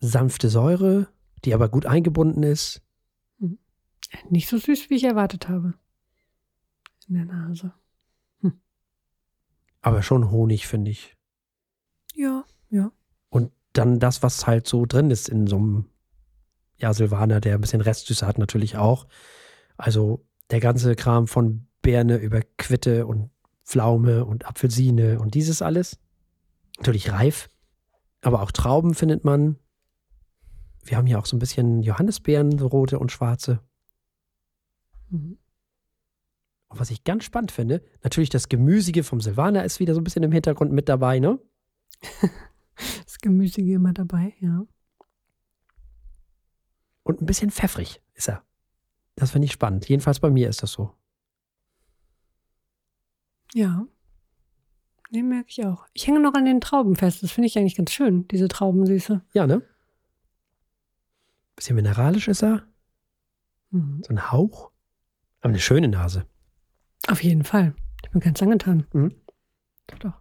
Sanfte Säure, die aber gut eingebunden ist. Nicht so süß, wie ich erwartet habe. In der Nase. Aber schon Honig, finde ich. Ja, ja. Und dann das, was halt so drin ist in so einem, ja, Silvaner, der ein bisschen Restsüße hat, natürlich auch. Also der ganze Kram von Birne über Quitte und Pflaume und Apfelsine und dieses alles. Natürlich reif. Aber auch Trauben findet man. Wir haben hier auch so ein bisschen Johannisbeeren, so rote und schwarze. Mhm. Und was ich ganz spannend finde, natürlich das Gemüsige vom Silvaner ist wieder so ein bisschen im Hintergrund mit dabei, ne? Das Gemüsige immer dabei, ja. Und ein bisschen pfeffrig ist er. Das finde ich spannend. Jedenfalls bei mir ist das so. Ja. Nee, merke ich auch. Ich hänge noch an den Trauben fest. Das finde ich eigentlich ganz schön, diese Traubensüße. Ja, ne? Bisschen mineralisch ist er. Mhm. So ein Hauch. Aber eine schöne Nase. Auf jeden Fall. Ich bin ganz angetan. Mhm. Doch, doch.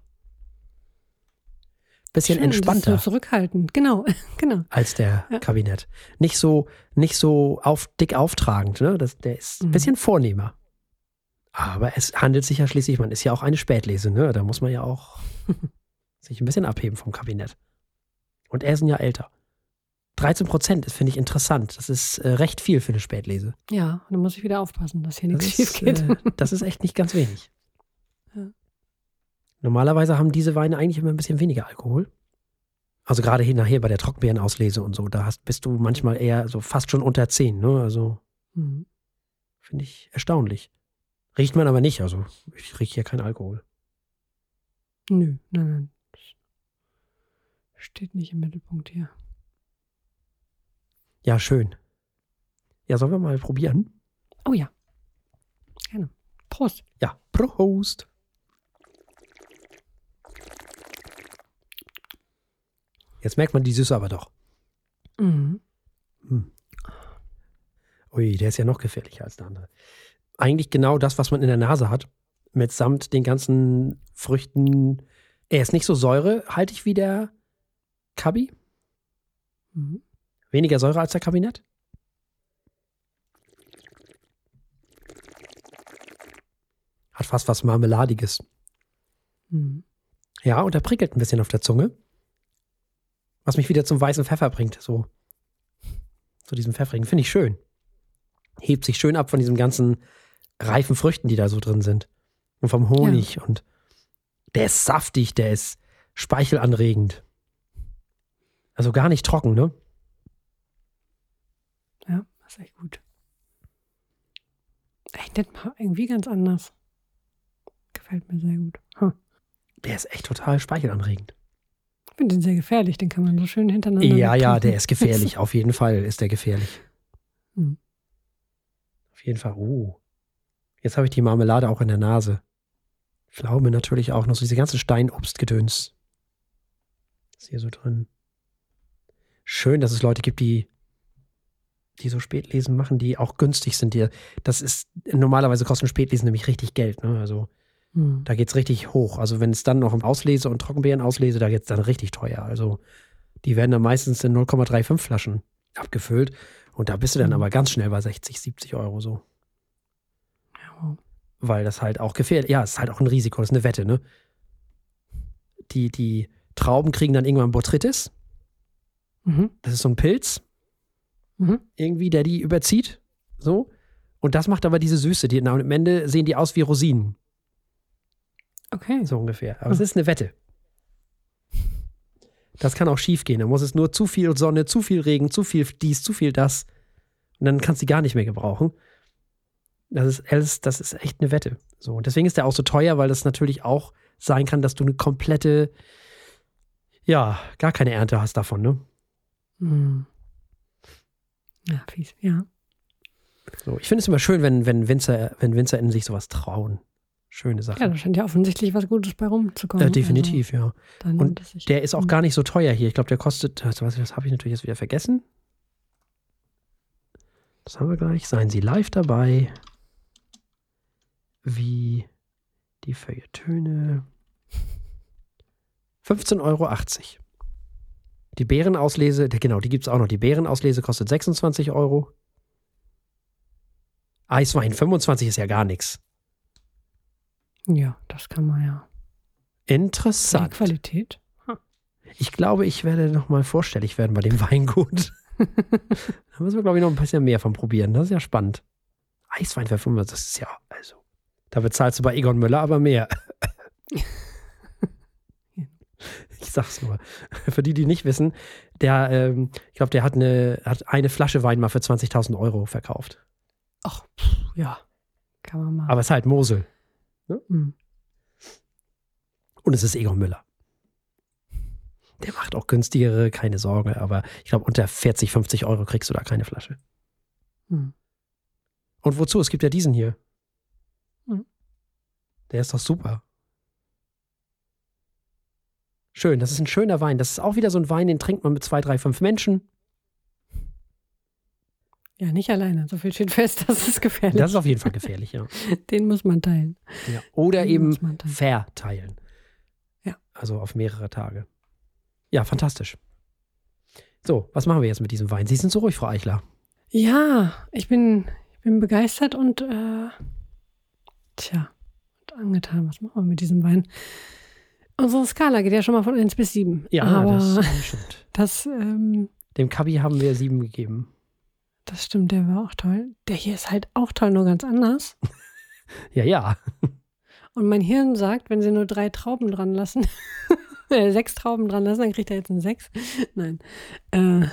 Bisschen Schön, entspannter So zurückhaltend. Genau, genau. als der Ja. Kabinett. Nicht so, nicht so auf, dick auftragend, ne? Das, der ist ein Mhm. bisschen vornehmer. Aber es handelt sich ja schließlich, man ist ja auch eine Spätlese, ne? Da muss man ja auch sich ein bisschen abheben vom Kabinett. Und er ist ein Jahr älter. 13 Prozent ist, finde ich, interessant. Das ist äh, recht viel für eine Spätlese. Ja, da muss ich wieder aufpassen, dass hier Das nichts ist, schief geht. äh, das ist echt nicht ganz wenig. Ja. Normalerweise haben diese Weine eigentlich immer ein bisschen weniger Alkohol. Also gerade hier nachher bei der Trockenbeerenauslese und so, da hast, bist du manchmal eher so fast schon unter 10. Ne? Also Mhm. finde ich erstaunlich. Riecht man aber nicht. Also ich rieche hier keinen Alkohol. Nö, nein, nein. Steht nicht im Mittelpunkt hier. Ja, schön. Ja, sollen wir mal probieren? Oh ja. Gerne. Prost. Ja, Prost. Jetzt merkt man die Süße aber doch. Mhm. Ui, der ist ja noch gefährlicher als der andere. Eigentlich genau das, was man in der Nase hat, mitsamt den ganzen Früchten. Er ist nicht so säurehaltig wie der Kabi. Mhm. Weniger Säure als der Kabinett. Hat fast was Marmeladiges. Mhm. Ja, und er prickelt ein bisschen auf der Zunge. Was mich wieder zum weißen Pfeffer bringt. So. Zu diesem Pfeffrigen. Finde ich schön. Hebt sich schön ab von diesen ganzen reifen Früchten, die da so drin sind. Und vom Honig. Und der ist saftig, der ist speichelanregend. Also gar nicht trocken, ne? Ja, das ist echt gut. Echt nicht mal irgendwie ganz anders. Gefällt mir sehr gut. Hm. Der ist echt total speichelanregend. Ich finde den sehr gefährlich, den kann man so schön hintereinander. Ja, ja, der ist gefährlich. Auf jeden Fall ist der gefährlich. Hm. Auf jeden Fall. Uh. Jetzt habe ich die Marmelade auch in der Nase. Pflaume natürlich auch noch. So diese ganze Steinobstgedöns. Ist hier so drin. Schön, dass es Leute gibt, die, die so Spätlesen machen, die auch günstig sind. Die, das ist, normalerweise kosten Spätlesen nämlich richtig Geld. Ne? Also Hm. da geht es richtig hoch. Also wenn es dann noch um Auslese und Trockenbeeren auslese, da geht es dann richtig teuer. Also die werden dann meistens in 0,35 Flaschen abgefüllt. Und da bist du dann Mhm. aber ganz schnell bei 60, 70 Euro so. Weil das halt auch gefährlich, ja, es ist halt auch ein Risiko, das ist eine Wette, ne? Die, die Trauben kriegen dann irgendwann Botrytis. Mhm. Das ist so ein Pilz, Mhm. irgendwie, der die überzieht. So. Und das macht aber diese Süße. Die, na, und am Ende sehen die aus wie Rosinen. Okay. So ungefähr. Aber es ist eine Wette. Das kann auch schief gehen. Da muss es nur zu viel Sonne, zu viel Regen, zu viel dies, zu viel das. Und dann kannst du die gar nicht mehr gebrauchen. Das ist, alles- das ist echt eine Wette. So. Und deswegen ist der auch so teuer, weil das natürlich auch sein kann, dass du eine komplette, ja, gar keine Ernte hast davon, ne? Hm. Ja, fies. Ja. So. Ich finde es immer schön, wenn, wenn Winzer, wenn WinzerInnen sich sowas trauen. Schöne Sache. Ja, da scheint ja offensichtlich was Gutes bei rumzukommen. äh, definitiv, ja. Also, dann Und. Der ist auch gar nicht so teuer hier. Ich glaube, der kostet, was, was habe ich natürlich jetzt wieder vergessen? Das haben wir gleich. Seien Sie live dabei. Wie die Feuilletöne. 15,80 Euro. Die Bärenauslese, genau, die gibt es auch noch. Die Bärenauslese kostet 26 Euro. Eiswein 25 ist ja gar nichts. Ja, das kann man ja. Interessant. Die Qualität. Ich glaube, ich werde noch mal vorstellig werden bei dem Weingut. da müssen wir, glaube ich, noch ein bisschen mehr von probieren. Das ist ja spannend. Eiswein für 25, das ist ja, also, da bezahlst du bei Egon Müller aber mehr. ich sag's nur. Für die, die nicht wissen, der, ähm, ich glaube, der hat eine, hat eine Flasche Wein mal für 20.000 Euro verkauft. Ach, ja. Kann man mal. Aber es ist halt Mosel. Ne? Mhm. Und es ist Egon Müller. Der macht auch günstigere, keine Sorge, aber ich glaube, unter 40, 50 Euro kriegst du da keine Flasche. Mhm. Und wozu? Es gibt ja diesen hier. Der ist doch super. Schön, das ist ein schöner Wein. Das ist auch wieder so ein Wein, den trinkt man mit zwei, drei, fünf Menschen. Ja, nicht alleine. So viel steht fest, das ist gefährlich. Das ist auf jeden Fall gefährlich, ja. Den muss man teilen. Ja. Oder Den eben verteilen. Ja. Also auf mehrere Tage. Ja, fantastisch. So, was machen wir jetzt mit diesem Wein? Sie sind so ruhig, Frau Eichler. Ja, ich bin, ich bin begeistert und äh, tja, angetan. Was machen wir mit diesem Wein? Unsere Skala geht ja schon mal von 1 bis 7. Ja, aber das stimmt. Das, ähm, Dem Kabi haben wir 7 gegeben. Das stimmt, der war auch toll. Der hier ist halt auch toll, nur ganz anders. ja, ja. Und mein Hirn sagt, wenn sie nur drei Trauben dran lassen, äh, sechs Trauben dran lassen, dann kriegt er jetzt ein Sechs. Nein. Äh,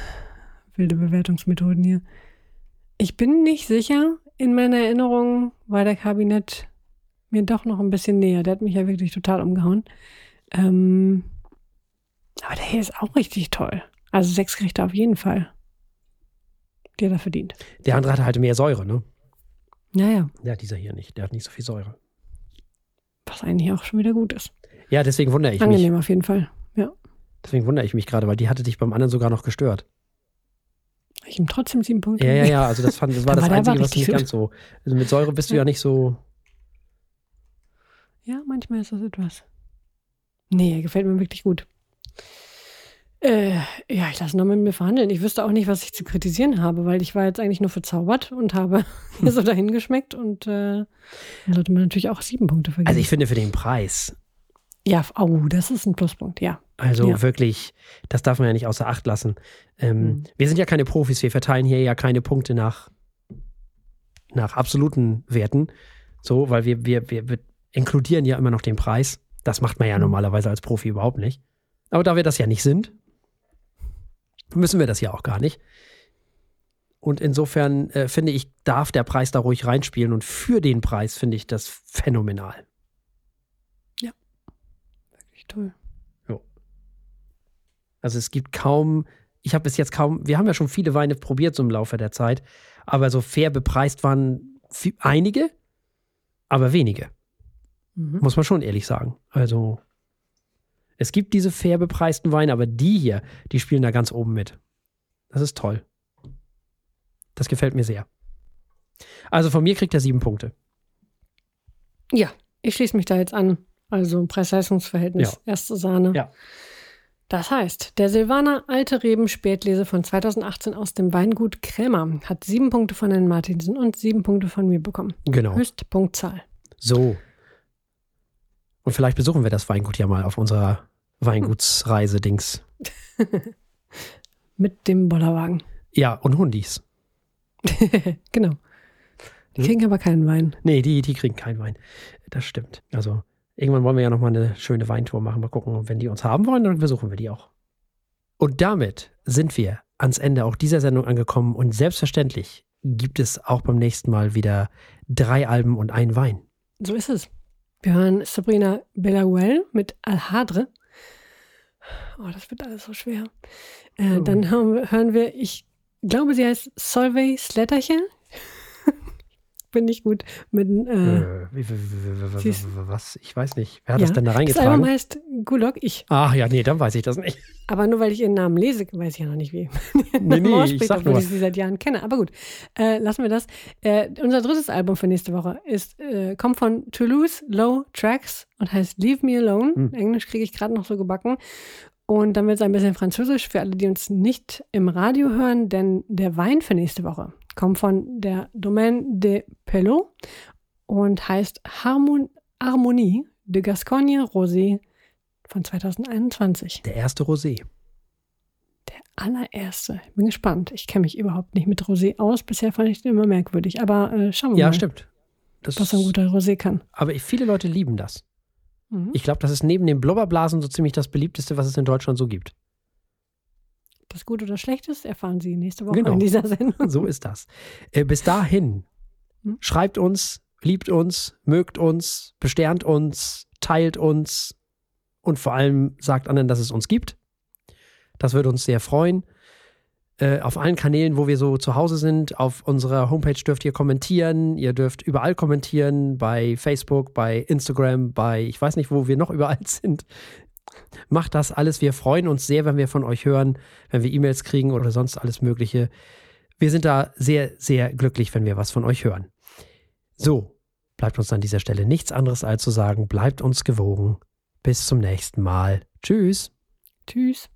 wilde Bewertungsmethoden hier. Ich bin nicht sicher. In meiner Erinnerung war der Kabinett mir doch noch ein bisschen näher. Der hat mich ja wirklich total umgehauen. Ähm, aber der hier ist auch richtig toll. Also sechs kriegt er auf jeden Fall die hat er verdient. Der andere hatte halt mehr Säure, ne? Naja. Ja, dieser hier nicht. Der hat nicht so viel Säure. Was eigentlich auch schon wieder gut ist. Ja, deswegen wundere ich Angenehm mich. Angenehm auf jeden Fall, ja. Deswegen wundere ich mich gerade, weil die hatte dich beim anderen sogar noch gestört. Ich ihm trotzdem sieben Punkte. Ja, ja, ja. Also das, fand, das war das war Einzige, was nicht ganz so. Also mit Säure bist du ja nicht so. Ja, manchmal ist das etwas. Nee, gefällt mir wirklich gut. Äh, ja, ich lasse noch mit mir verhandeln. Ich wüsste auch nicht, was ich zu kritisieren habe, weil ich war jetzt eigentlich nur verzaubert und habe hier so dahin geschmeckt und äh, sollte man natürlich auch sieben Punkte vergeben. Also ich finde für den Preis. Ja, oh, das ist ein Pluspunkt, ja. Also ja. wirklich, das darf man ja nicht außer Acht lassen. Ähm, mhm. Wir sind ja keine Profis, wir verteilen hier ja keine Punkte nach, nach absoluten Werten. So, weil wir, wir, wir, wir inkludieren ja immer noch den Preis. Das macht man ja mhm. normalerweise als Profi überhaupt nicht. Aber da wir das ja nicht sind, müssen wir das ja auch gar nicht. Und insofern äh, finde ich, darf der Preis da ruhig reinspielen. Und für den Preis finde ich das phänomenal. Ja, wirklich toll. Jo. Also es gibt kaum, ich habe bis jetzt kaum, wir haben ja schon viele Weine probiert so im Laufe der Zeit, aber so fair bepreist waren einige, aber wenige. Mhm. Muss man schon ehrlich sagen. Also es gibt diese fair bepreisten Weine, aber die hier, die spielen da ganz oben mit. Das ist toll. Das gefällt mir sehr. Also von mir kriegt er sieben Punkte. Ja, ich schließe mich da jetzt an. Also Preis-Leistungs-Verhältnis, ja. erste Sahne. Ja. Das heißt, der Silvaner Alte Reben Spätlese von 2018 aus dem Weingut Krämer hat sieben Punkte von Herrn Martinsen und sieben Punkte von mir bekommen. Genau. Höchstpunktzahl. So. Und vielleicht besuchen wir das Weingut ja mal auf unserer Weingutsreise-Dings. Mit dem Bollerwagen. Ja, und Hundis. genau. Die hm? kriegen aber keinen Wein. Nee, die, die kriegen keinen Wein. Das stimmt. Also, irgendwann wollen wir ja nochmal eine schöne Weintour machen. Mal gucken, wenn die uns haben wollen, dann besuchen wir die auch. Und damit sind wir ans Ende auch dieser Sendung angekommen. Und selbstverständlich gibt es auch beim nächsten Mal wieder drei Alben und ein Wein. So ist es. Wir hören Sabrina Belaguel mit Alhadre. Oh, das wird alles so schwer. Äh, oh. Dann hören wir, hören wir, ich glaube, sie heißt Solveig Sletterchen. Finde ich gut. Mit, äh, Äh, was? Ich weiß nicht. Wer hat ja. das denn da Das Album reingetragen? heißt Gulog, ich. Ach ja, nee, dann weiß ich das nicht. Aber nur weil ich ihren Namen lese, weiß ich ja noch nicht, wie. Nee, nee, ich sag nur. ich sie seit Jahren kenne. Aber gut, äh, lassen wir das. Äh, unser drittes Album für nächste Woche ist, äh, kommt von Toulouse Low Tracks und heißt Leave Me Alone. Hm. Englisch kriege ich gerade noch so gebacken. Und dann wird es ein bisschen Französisch für alle, die uns nicht im Radio hören, denn der Wein für nächste Woche kommt von der Domaine de Pelot und heißt Harmon Harmonie de Gascogne Rosé von 2021. Der erste Rosé. Der allererste. Ich bin gespannt. Ich kenne mich überhaupt nicht mit Rosé aus. Bisher fand ich den immer merkwürdig. Aber äh, schauen wir Ja, mal, stimmt. Das, was so ein guter Rosé kann. aber viele Leute lieben das. Mhm. Ich glaube, das ist neben den Blubberblasen so ziemlich das beliebteste, was es in Deutschland so gibt. Das gut oder schlecht ist, erfahren Sie nächste Woche Genau. in dieser Sendung. So ist das. Äh, bis dahin, Hm? schreibt uns, liebt uns, mögt uns, besternt uns, teilt uns und vor allem sagt anderen, dass es uns gibt. Das würde uns sehr freuen. Äh, auf allen Kanälen, wo wir so zu Hause sind, auf unserer Homepage dürft ihr kommentieren. Ihr dürft überall kommentieren, bei Facebook, bei Instagram, bei ich weiß nicht, wo wir noch überall sind. Macht das alles. Wir freuen uns sehr, wenn wir von euch hören, wenn wir E-Mails kriegen oder sonst alles Mögliche. Wir sind da sehr, sehr glücklich, wenn wir was von euch hören. So, bleibt uns an dieser Stelle nichts anderes als zu sagen, bleibt uns gewogen. Bis zum nächsten Mal. Tschüss. Tschüss.